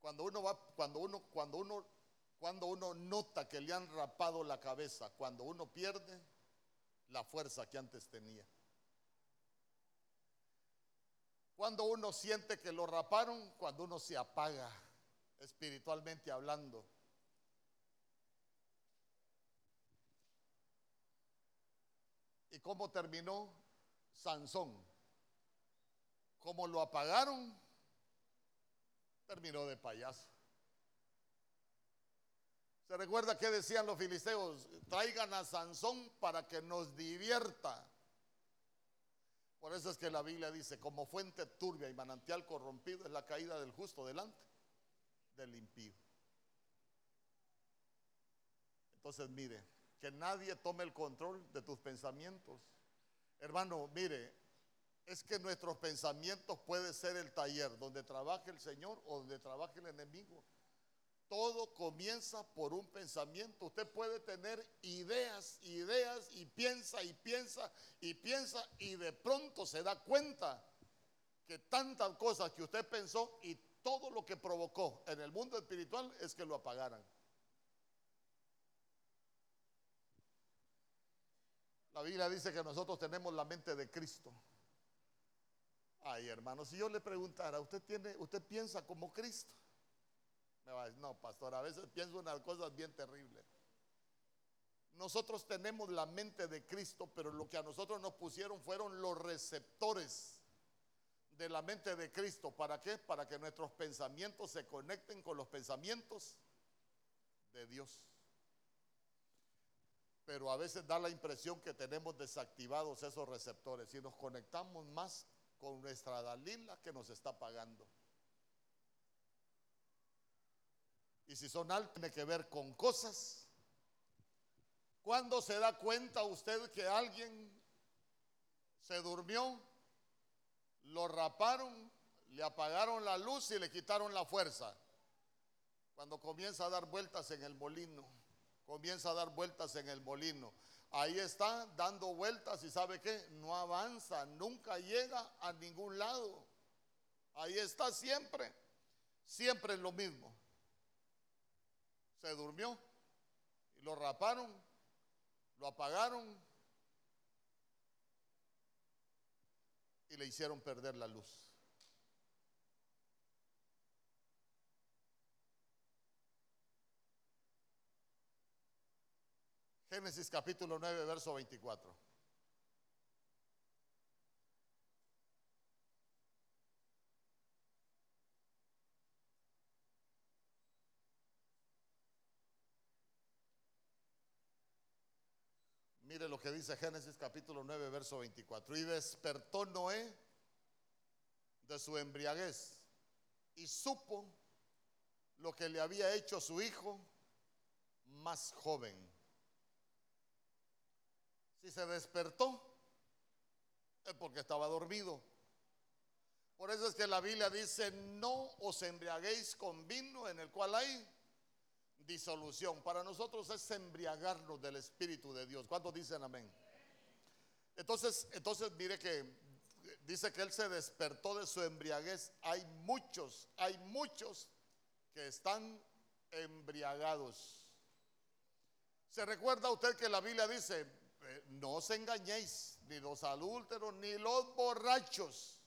A: Cuando uno va, cuando uno, cuando uno, cuando uno nota que le han rapado la cabeza, cuando uno pierde la fuerza que antes tenía. Cuando uno siente que lo raparon, cuando uno se apaga espiritualmente hablando. ¿Y cómo terminó Sansón? ¿Cómo lo apagaron? terminó de payaso. ¿Se recuerda que decían los filisteos? Traigan a Sansón para que nos divierta. Por eso es que la Biblia dice, como fuente turbia y manantial corrompido es la caída del justo delante del impío. Entonces mire, que nadie tome el control de tus pensamientos. Hermano, mire, es que nuestros pensamientos puede ser el taller donde trabaje el Señor o donde trabaje el enemigo. Todo comienza por un pensamiento. Usted puede tener ideas, ideas y piensa y piensa y piensa y de pronto se da cuenta que tantas cosas que usted pensó y todo lo que provocó en el mundo espiritual es que lo apagaran. La Biblia dice que nosotros tenemos la mente de Cristo. Ay, hermano, si yo le preguntara, ¿usted tiene, usted piensa como Cristo? Me va a decir, no, pastor, a veces pienso unas cosas bien terribles. Nosotros tenemos la mente de Cristo, pero lo que a nosotros nos pusieron fueron los receptores de la mente de Cristo. ¿Para qué? Para que nuestros pensamientos se conecten con los pensamientos de Dios. Pero a veces da la impresión que tenemos desactivados esos receptores y nos conectamos más con nuestra Dalila que nos está pagando. Y si son altos, tiene que ver con cosas. ¿Cuándo se da cuenta usted que alguien se durmió, lo raparon, le apagaron la luz y le quitaron la fuerza? Cuando comienza a dar vueltas en el molino, comienza a dar vueltas en el molino. Ahí está dando vueltas y sabe qué, no avanza, nunca llega a ningún lado. Ahí está siempre, siempre es lo mismo. Se durmió y lo raparon, lo apagaron y le hicieron perder la luz. Génesis capítulo 9, verso 24. Mire lo que dice Génesis capítulo 9, verso 24. Y despertó Noé de su embriaguez y supo lo que le había hecho su hijo más joven si se despertó, es porque estaba dormido. Por eso es que la Biblia dice, no os embriaguéis con vino en el cual hay disolución. Para nosotros es embriagarnos del Espíritu de Dios. ¿Cuántos dicen amén? Entonces, entonces mire que dice que él se despertó de su embriaguez. Hay muchos, hay muchos que están embriagados. ¿Se recuerda usted que la Biblia dice, eh, no os engañéis, ni los adúlteros, ni los borrachos.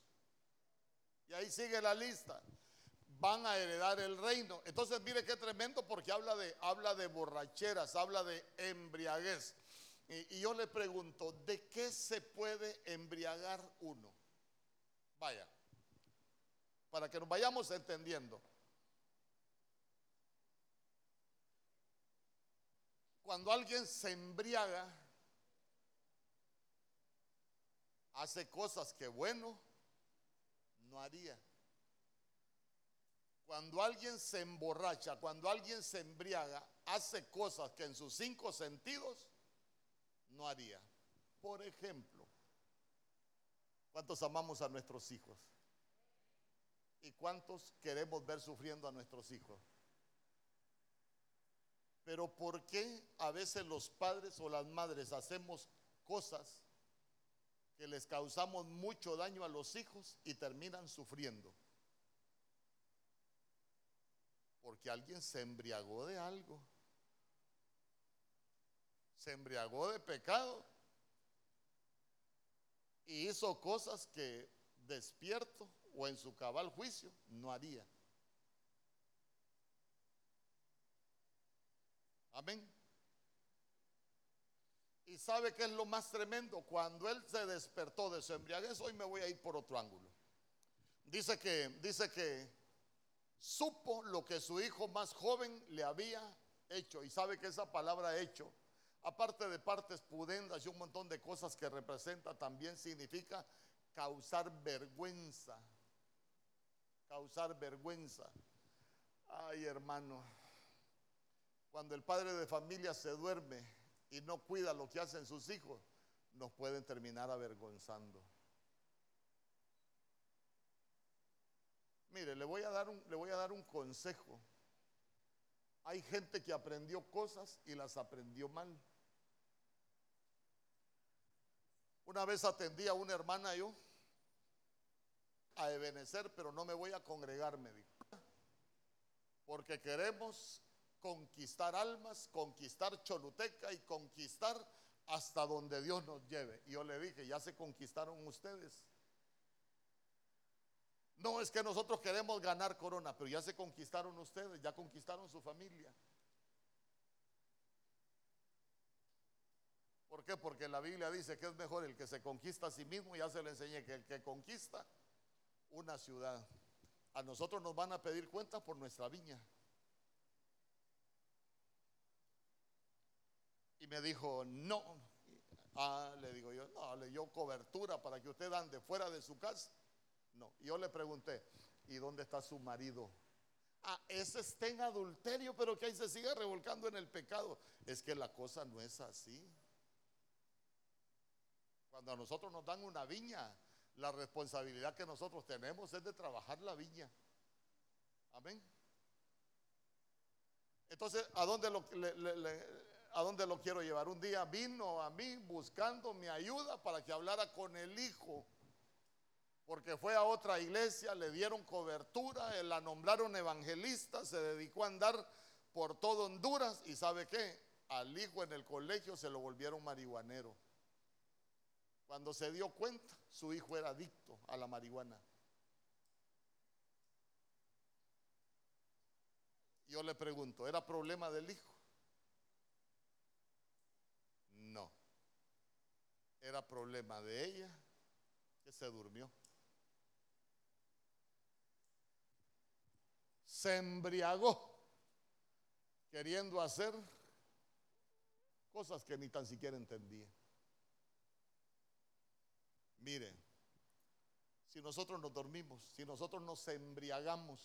A: Y ahí sigue la lista. Van a heredar el reino. Entonces, mire qué tremendo porque habla de, habla de borracheras, habla de embriaguez. Y, y yo le pregunto, ¿de qué se puede embriagar uno? Vaya, para que nos vayamos entendiendo. Cuando alguien se embriaga, hace cosas que bueno no haría. Cuando alguien se emborracha, cuando alguien se embriaga, hace cosas que en sus cinco sentidos no haría. Por ejemplo, ¿cuántos amamos a nuestros hijos? ¿Y cuántos queremos ver sufriendo a nuestros hijos? Pero ¿por qué a veces los padres o las madres hacemos cosas que les causamos mucho daño a los hijos y terminan sufriendo. Porque alguien se embriagó de algo. Se embriagó de pecado. Y hizo cosas que despierto o en su cabal juicio no haría. Amén. Y sabe que es lo más tremendo. Cuando él se despertó de su embriaguez, hoy me voy a ir por otro ángulo. Dice que, dice que supo lo que su hijo más joven le había hecho. Y sabe que esa palabra hecho, aparte de partes pudendas y un montón de cosas que representa, también significa causar vergüenza. Causar vergüenza. Ay, hermano, cuando el padre de familia se duerme y no cuida lo que hacen sus hijos, nos pueden terminar avergonzando. Mire, le voy a dar un, le voy a dar un consejo Hay gente que aprendió cosas y las aprendió mal. Una vez atendí a una hermana yo a Ebenecer, pero no me voy a congregar, me dijo. Porque queremos conquistar almas, conquistar Choluteca y conquistar hasta donde Dios nos lleve. Y yo le dije, ya se conquistaron ustedes. No es que nosotros queremos ganar corona, pero ya se conquistaron ustedes, ya conquistaron su familia. ¿Por qué? Porque la Biblia dice que es mejor el que se conquista a sí mismo, ya se le enseñé que el que conquista una ciudad. A nosotros nos van a pedir cuenta por nuestra viña. Y me dijo, no. Ah, le digo yo, no, le dio cobertura para que usted ande fuera de su casa. No. Yo le pregunté, ¿y dónde está su marido? Ah, ese está en adulterio, pero que ahí se sigue revolcando en el pecado. Es que la cosa no es así. Cuando a nosotros nos dan una viña, la responsabilidad que nosotros tenemos es de trabajar la viña. Amén. Entonces, ¿a dónde lo, ¿a dónde lo quiero llevar? Un día vino a mí buscando mi ayuda para que hablara con el hijo porque fue a otra iglesia, le dieron cobertura, la nombraron evangelista, se dedicó a andar por todo Honduras y sabe qué, al hijo en el colegio se lo volvieron marihuanero. Cuando se dio cuenta, su hijo era adicto a la marihuana. Yo le pregunto, ¿era problema del hijo? No. Era problema de ella que se durmió. Se embriagó queriendo hacer cosas que ni tan siquiera entendía. Miren, si nosotros nos dormimos, si nosotros nos embriagamos,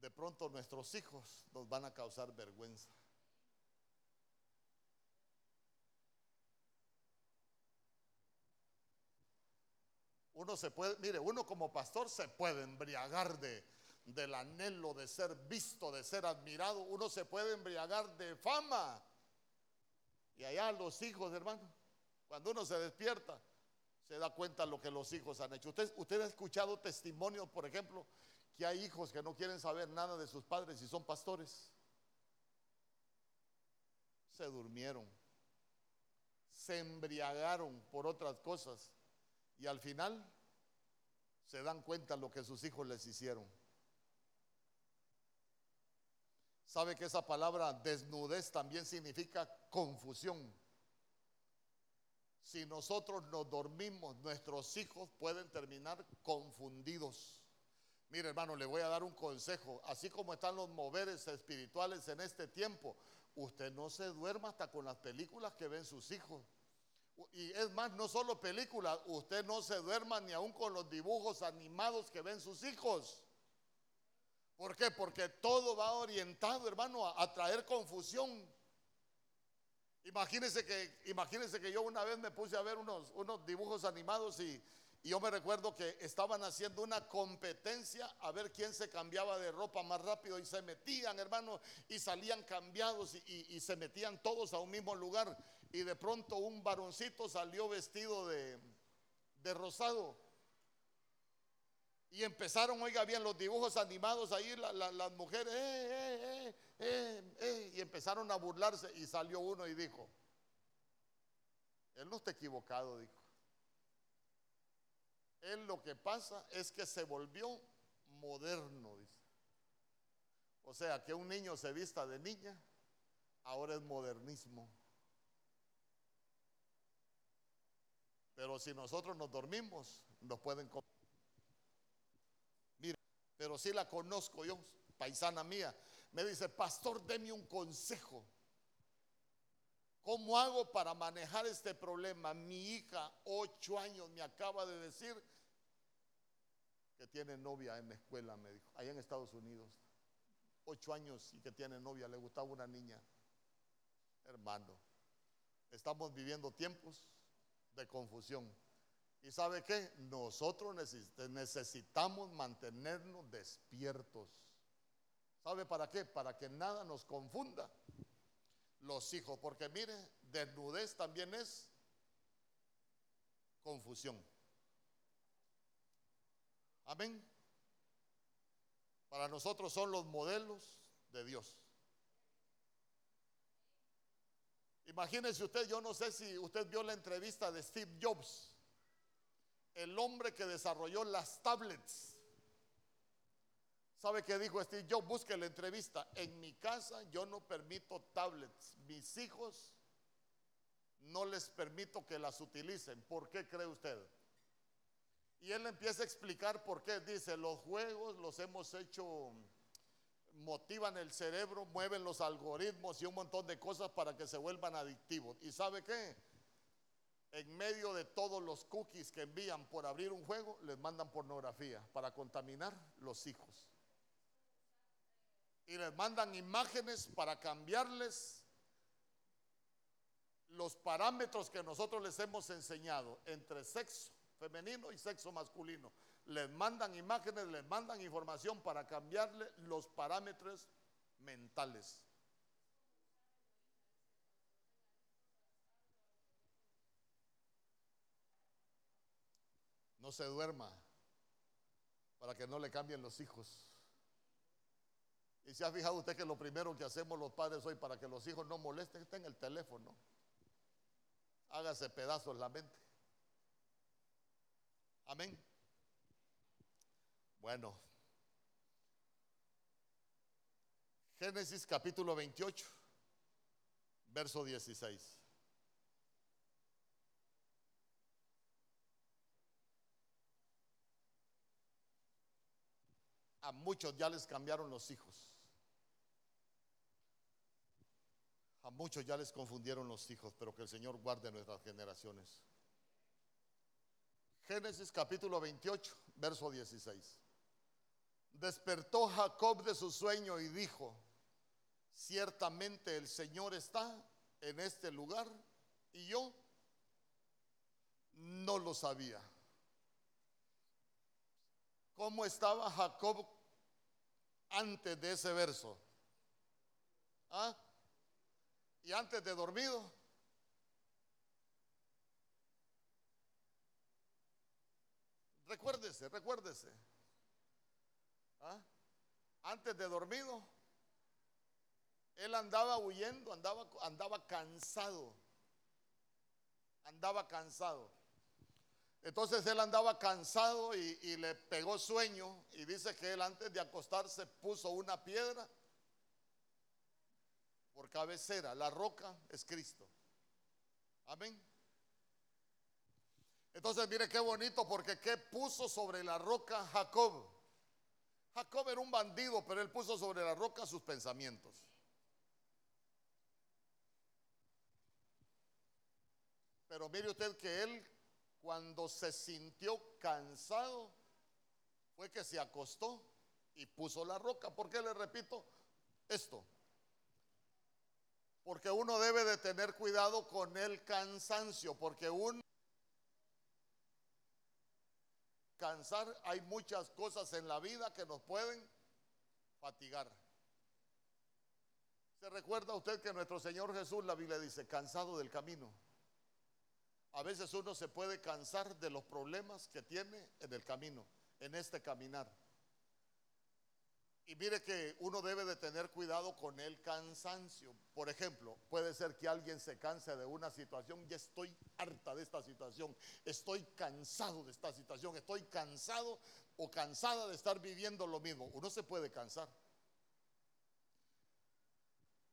A: de pronto nuestros hijos nos van a causar vergüenza. Uno se puede, mire, uno como pastor se puede embriagar de, del anhelo de ser visto, de ser admirado. Uno se puede embriagar de fama. Y allá los hijos, hermano, cuando uno se despierta, se da cuenta de lo que los hijos han hecho. Usted, ha escuchado testimonios, por ejemplo, que hay hijos que no quieren saber nada de sus padres y son pastores. Se durmieron, se embriagaron por otras cosas y al final se dan cuenta lo que sus hijos les hicieron. ¿Sabe que esa palabra desnudez también significa confusión? Si nosotros nos dormimos, nuestros hijos pueden terminar confundidos. Mire, hermano, le voy a dar un consejo. Así como están los moveres espirituales en este tiempo, usted no se duerma hasta con las películas que ven sus hijos. Y es más, no solo películas, usted no se duerma ni aún con los dibujos animados que ven sus hijos. ¿Por qué? Porque todo va orientado, hermano, a, traer confusión. Imagínense que, imagínense que yo una vez me puse a ver unos, dibujos animados y, yo me recuerdo que estaban haciendo una competencia a ver quién se cambiaba de ropa más rápido y se metían, hermano, y salían cambiados y, se metían todos a un mismo lugar. Y de pronto un varoncito salió vestido de rosado. Y empezaron, oiga bien, los dibujos animados ahí, las mujeres, eh, eh, eh, y empezaron a burlarse. Y salió uno y dijo, él no está equivocado, dijo. Él lo que pasa es que se volvió moderno, dice. O sea, que un niño se vista de niña, ahora es modernismo. Pero si nosotros nos dormimos, nos pueden pero sí la conozco yo, paisana mía. Me dice, pastor, deme un consejo. ¿Cómo hago para manejar este problema? Mi hija, ocho años, me acaba de decir que tiene novia en la escuela, me dijo, allá en Estados Unidos. Ocho años y que tiene novia, le gustaba una niña. Hermano, estamos viviendo tiempos de confusión. ¿Y sabe qué? Nosotros necesitamos mantenernos despiertos. ¿Sabe para qué? Para que nada nos confunda los hijos. Porque mire, desnudez también es confusión. Amén. Para nosotros son los modelos de Dios. Imagínese usted, yo no sé si usted vio la entrevista de Steve Jobs, el hombre que desarrolló las tablets. ¿Sabe qué dijo Steve Jobs? Busque la entrevista. En mi casa yo no permito tablets. Mis hijos no les permito que las utilicen. ¿Por qué cree usted? Y él empieza a explicar por qué. Dice, los juegos los hemos hecho motivan el cerebro, mueven los algoritmos y un montón de cosas para que se vuelvan adictivos. ¿Y sabe qué? En medio de todos los cookies que envían por abrir un juego, les mandan pornografía para contaminar los hijos. Y les mandan imágenes para cambiarles los parámetros que nosotros les hemos enseñado entre sexo femenino y sexo masculino les mandan imágenes, les mandan información para cambiarle los parámetros mentales. No se duerma para que no le cambien los hijos. Y se ha fijado usted que lo primero que hacemos los padres hoy para que los hijos no molesten está en el teléfono. Hágase pedazos la mente. Amén. Bueno, Génesis capítulo 28, verso 16. A muchos ya les cambiaron los hijos. A muchos ya les confundieron los hijos, pero que el Señor guarde nuestras generaciones. Génesis capítulo 28, verso 16. Despertó Jacob de su sueño y dijo, ciertamente el Señor está en este lugar y yo no lo sabía. ¿Cómo estaba Jacob antes de ese verso? ¿Ah? ¿Y antes de dormido? Recuérdese, recuérdese. ¿Ah? Antes de dormido, él andaba huyendo, andaba, andaba cansado. Andaba cansado. Entonces él andaba cansado y, le pegó sueño y dice que él antes de acostarse puso una piedra por cabecera. La roca es Cristo. Amén. Entonces mire qué bonito porque qué puso sobre la roca Jacob. Jacob era un bandido, pero él puso sobre la roca sus pensamientos. Pero mire usted que él cuando se sintió cansado fue que se acostó y puso la roca. ¿Por qué le repito esto? Porque uno debe de tener cuidado con el cansancio, porque uno cansar, hay muchas cosas en la vida que nos pueden fatigar. ¿Se recuerda usted que nuestro Señor Jesús, la Biblia dice, cansado del camino? A veces uno se puede cansar de los problemas que tiene en el camino, en este caminar. Y mire que uno debe de tener cuidado con el cansancio. Por ejemplo, puede ser que alguien se canse de una situación, ya estoy harta de esta situación, estoy cansado de esta situación, estoy cansado o cansada de estar viviendo lo mismo. Uno se puede cansar.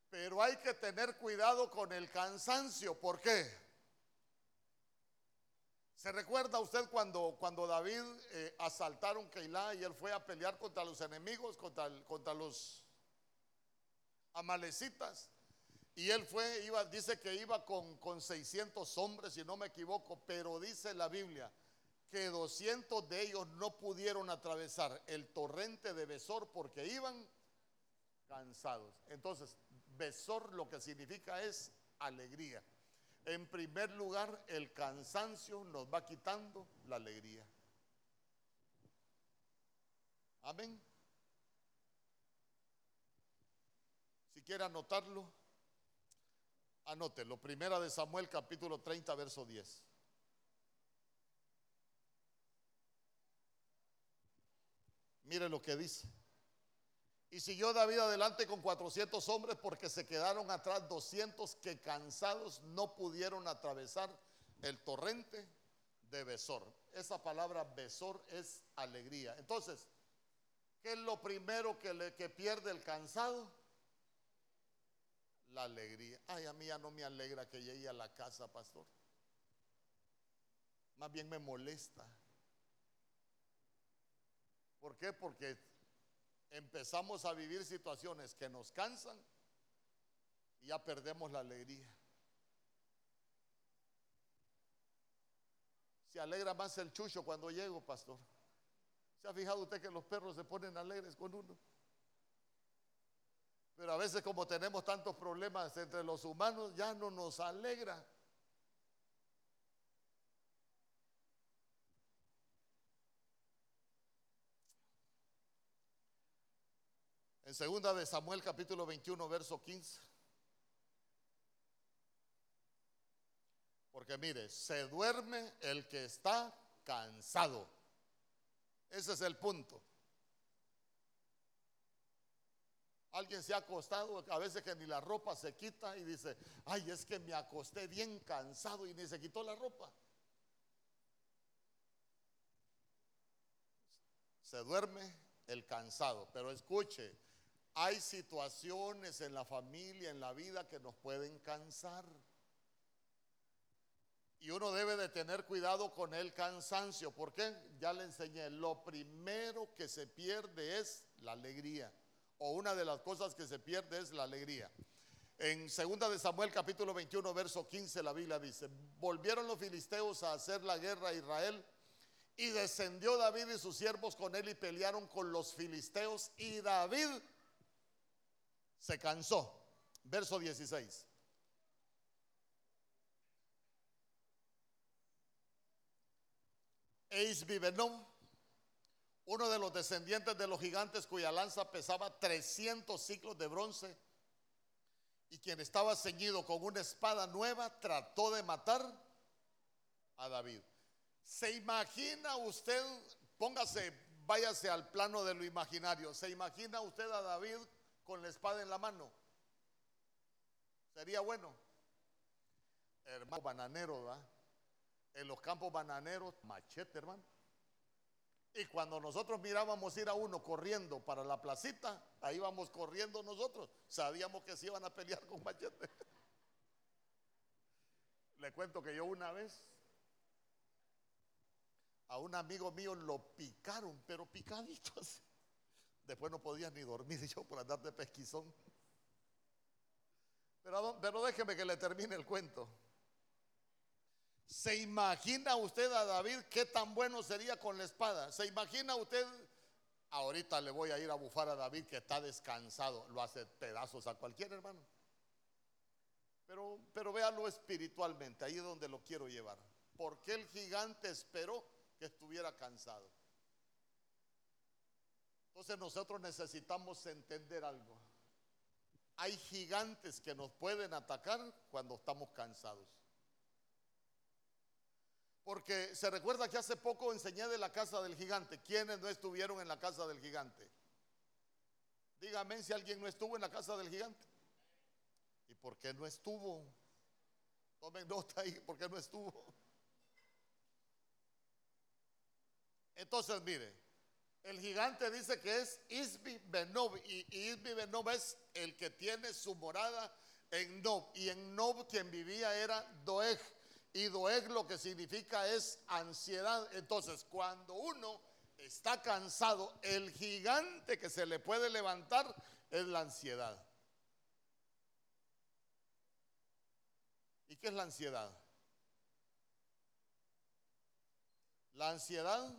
A: Pero hay que tener cuidado con el cansancio. ¿Por qué? ¿Se recuerda usted cuando, cuando David eh, asaltaron Keilah y él fue a pelear contra los enemigos, contra, contra los amalecitas? Y él fue, iba, dice que iba con, con 600 hombres, si no me equivoco, pero dice la Biblia que 200 de ellos no pudieron atravesar el torrente de Besor porque iban cansados. Entonces, Besor lo que significa es alegría. En primer lugar, el cansancio nos va quitando la alegría. Amén. Si quiere anotarlo, anótelo. Primera de Samuel capítulo 30, verso 10. Mire lo que dice. Y siguió David adelante con 400 hombres porque se quedaron atrás 200 que cansados no pudieron atravesar el torrente de Besor. Esa palabra Besor es alegría. Entonces, ¿qué es lo primero que, le, que pierde el cansado? La alegría. Ay, a mí ya no me alegra que llegue a la casa, pastor. Más bien me molesta. ¿Por qué? Porque empezamos a vivir situaciones que nos cansan y ya perdemos la alegría. Se alegra más el chucho cuando llego, pastor. ¿Se ha fijado usted que los perros se ponen alegres con uno? Pero a veces como tenemos tantos problemas entre los humanos, ya no nos alegra. En segunda de Samuel capítulo 21 verso 15. Porque mire, se duerme el que está cansado. Ese es el punto. Alguien se ha acostado, a veces que ni la ropa se quita y dice, ay, es que me acosté bien cansado y ni se quitó la ropa. Se duerme el cansado, pero escuche, hay situaciones en la familia, en la vida que nos pueden cansar. Y uno debe de tener cuidado con el cansancio. ¿Por qué? Ya le enseñé. Lo primero que se pierde es la alegría. O una de las cosas que se pierde es la alegría. En 2 de Samuel capítulo 21 verso 15 la Biblia dice, volvieron los filisteos a hacer la guerra a Israel y descendió David y sus siervos con él y pelearon con los filisteos y David se cansó. Verso 16. Eisbibenón, uno de los descendientes de los gigantes cuya lanza pesaba 300 ciclos de bronce y quien estaba ceñido con una espada nueva, trató de matar a David. ¿Se imagina usted, póngase, váyase al plano de lo imaginario, ¿se imagina usted a David con la espada en la mano. Sería bueno. Hermano bananero, ¿verdad? En los campos bananeros, machete, hermano. Y cuando nosotros mirábamos ir a uno corriendo para la placita, ahí íbamos corriendo nosotros. Sabíamos que se iban a pelear con machete. Le cuento que yo una vez a un amigo mío lo picaron, pero picaditos. Después no podía ni dormir yo por andar de pesquizón. Pero, déjeme que le termine el cuento. ¿Se imagina usted a David qué tan bueno sería con la espada? ¿Se imagina usted? Ahorita le voy a ir a bufar a David que está descansado. Lo hace pedazos a cualquier hermano. Pero, pero véalo espiritualmente, ahí es donde lo quiero llevar. Porque el gigante esperó que estuviera cansado? Entonces nosotros necesitamos entender algo. Hay gigantes que nos pueden atacar cuando estamos cansados. Porque se recuerda que hace poco enseñé de la casa del gigante. ¿Quiénes no estuvieron en la casa del gigante? Dígame si alguien no estuvo en la casa del gigante. ¿Y por qué no estuvo? Tomen nota ahí, ¿por qué no estuvo? Entonces, mire, el gigante dice que es Isbi Benob y Isbi Benob es el que tiene su morada en Nob y en Nob quien vivía era Doeg y Doeg lo que significa es ansiedad. Entonces, cuando uno está cansado, el gigante que se le puede levantar es la ansiedad. ¿Y qué es la ansiedad? La ansiedad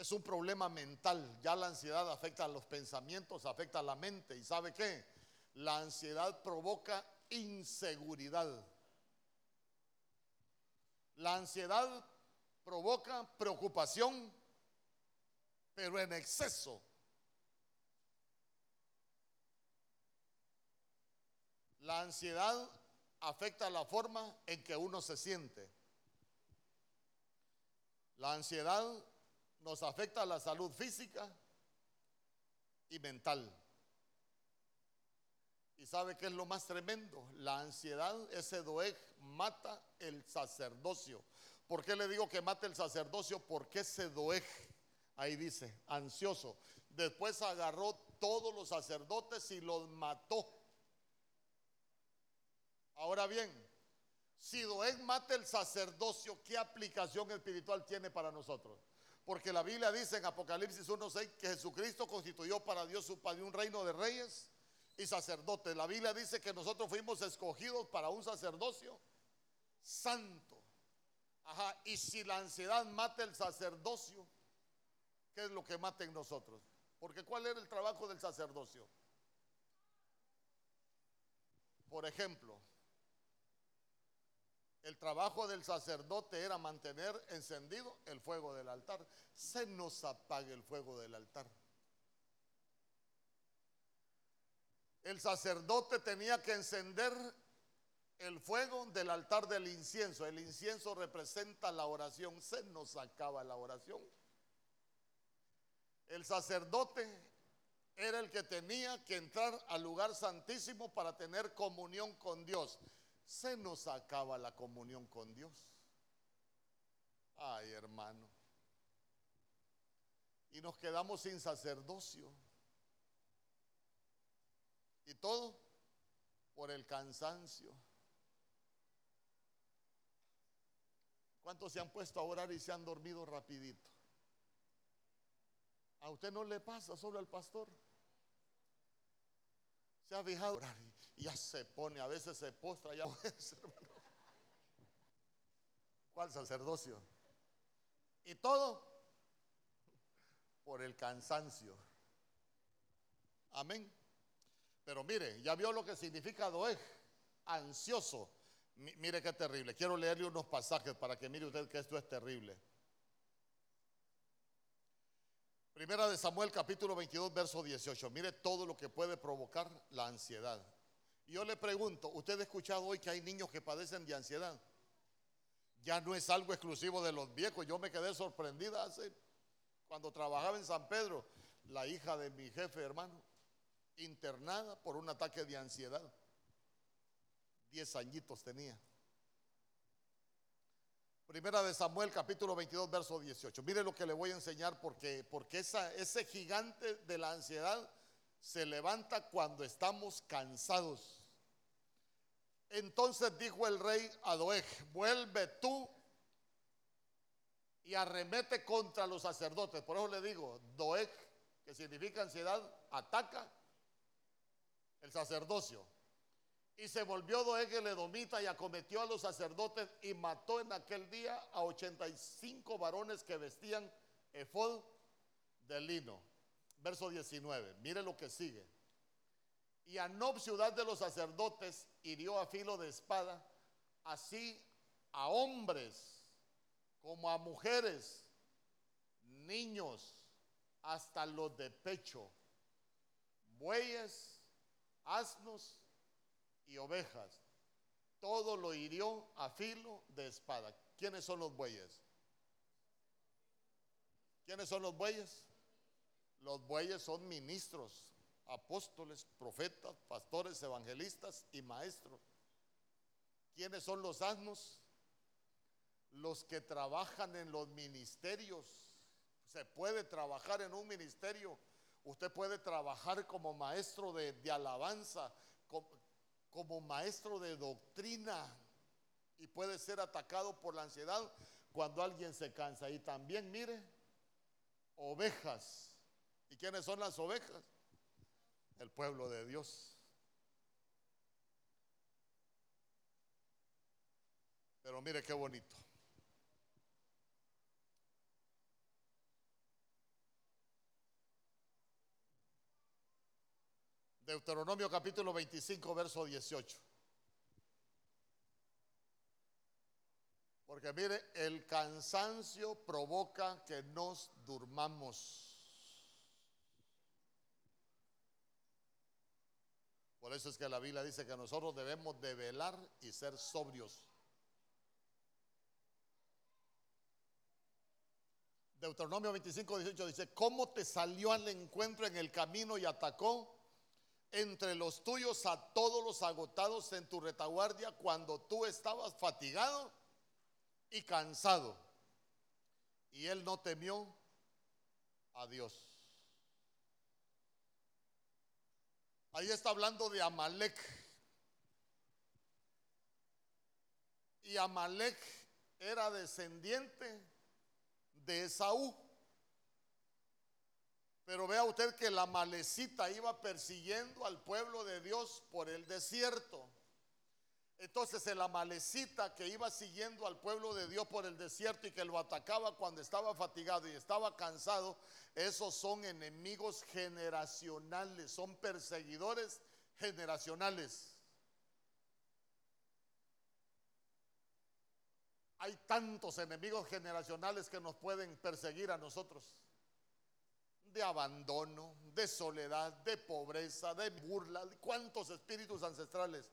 A: es un problema mental. Ya la ansiedad afecta a los pensamientos, afecta a la mente. ¿Y sabe qué? La ansiedad provoca inseguridad. La ansiedad provoca preocupación, pero en exceso. La ansiedad afecta la forma en que uno se siente. La ansiedad nos afecta la salud física y mental. ¿Y sabe qué es lo más tremendo? La ansiedad, ese doeg, mata el sacerdocio. ¿Por qué le digo que mate el sacerdocio? Porque ese doeg, ahí dice, ansioso. Después agarró todos los sacerdotes y los mató. Ahora bien, si doeg mata el sacerdocio, ¿qué aplicación espiritual tiene para nosotros? Porque la Biblia dice en Apocalipsis 1.6 que Jesucristo constituyó para Dios su Padre un reino de reyes y sacerdotes. La Biblia dice que nosotros fuimos escogidos para un sacerdocio santo. Ajá, y si la ansiedad mata el sacerdocio, ¿qué es lo que mata en nosotros? Porque ¿cuál era el trabajo del sacerdocio? Por ejemplo, el trabajo del sacerdote era mantener encendido el fuego del altar. Se nos apague el fuego del altar. El sacerdote tenía que encender el fuego del altar del incienso. El incienso representa la oración. Se nos acaba la oración. El sacerdote era el que tenía que entrar al lugar santísimo para tener comunión con Dios se nos acaba la comunión con Dios. Ay, hermano. Y nos quedamos sin sacerdocio. Y todo por el cansancio. ¿Cuántos se han puesto a orar y se han dormido rapidito? A usted no le pasa, solo al pastor. Se ha fijado orar ya se pone, a veces se postra, ya ¿Cuál sacerdocio? Y todo por el cansancio. Amén. Pero mire, ya vio lo que significa doeg, ansioso. mire qué terrible. Quiero leerle unos pasajes para que mire usted que esto es terrible. Primera de Samuel capítulo 22 verso 18. Mire todo lo que puede provocar la ansiedad. Yo le pregunto, ¿usted ha escuchado hoy que hay niños que padecen de ansiedad? Ya no es algo exclusivo de los viejos. Yo me quedé sorprendida hace, cuando trabajaba en San Pedro, la hija de mi jefe, hermano, internada por un ataque de ansiedad. Diez añitos tenía. Primera de Samuel, capítulo 22, verso 18. Mire lo que le voy a enseñar porque, porque ese gigante de la ansiedad se levanta cuando estamos cansados. Entonces dijo el rey a Doeg, vuelve tú y arremete contra los sacerdotes. Por eso le digo, Doeg, que significa ansiedad, ataca el sacerdocio. Y se volvió Doeg el edomita y acometió a los sacerdotes y mató en aquel día a 85 varones que vestían efod de lino. Verso 19, mire lo que sigue. Y a Nob, ciudad de los sacerdotes, hirió a filo de espada, así a hombres como a mujeres, niños, hasta los de pecho, bueyes, asnos y ovejas. Todo lo hirió a filo de espada. ¿Quiénes son los bueyes? ¿Quiénes son los bueyes? Los bueyes son ministros apóstoles, profetas, pastores, evangelistas y maestros. ¿Quiénes son los asnos? Los que trabajan en los ministerios. Se puede trabajar en un ministerio. Usted puede trabajar como maestro de, alabanza, como, como maestro de doctrina y puede ser atacado por la ansiedad cuando alguien se cansa. Y también, mire, ovejas. ¿Y quiénes son las ovejas? El pueblo de Dios. Pero mire qué bonito. Deuteronomio capítulo 25, verso 18. Porque mire, el cansancio provoca que nos durmamos. Por eso es que la Biblia dice que nosotros debemos de velar y ser sobrios. Deuteronomio 25, 18 dice, ¿cómo te salió al encuentro en el camino y atacó entre los tuyos a todos los agotados en tu retaguardia cuando tú estabas fatigado y cansado? Y él no temió a Dios. Ahí está hablando de Amalek. Y Amalek era descendiente de Esaú. Pero vea usted que la malecita iba persiguiendo al pueblo de Dios por el desierto. Entonces el amalecita que iba siguiendo al pueblo de Dios por el desierto y que lo atacaba cuando estaba fatigado y estaba cansado, esos son enemigos generacionales, son perseguidores generacionales. Hay tantos enemigos generacionales que nos pueden perseguir a nosotros. De abandono, de soledad, de pobreza, de burla, cuántos espíritus ancestrales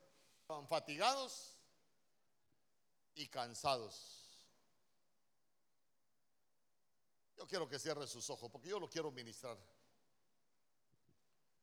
A: fatigados y cansados. Yo quiero que cierre sus ojos porque yo lo quiero ministrar.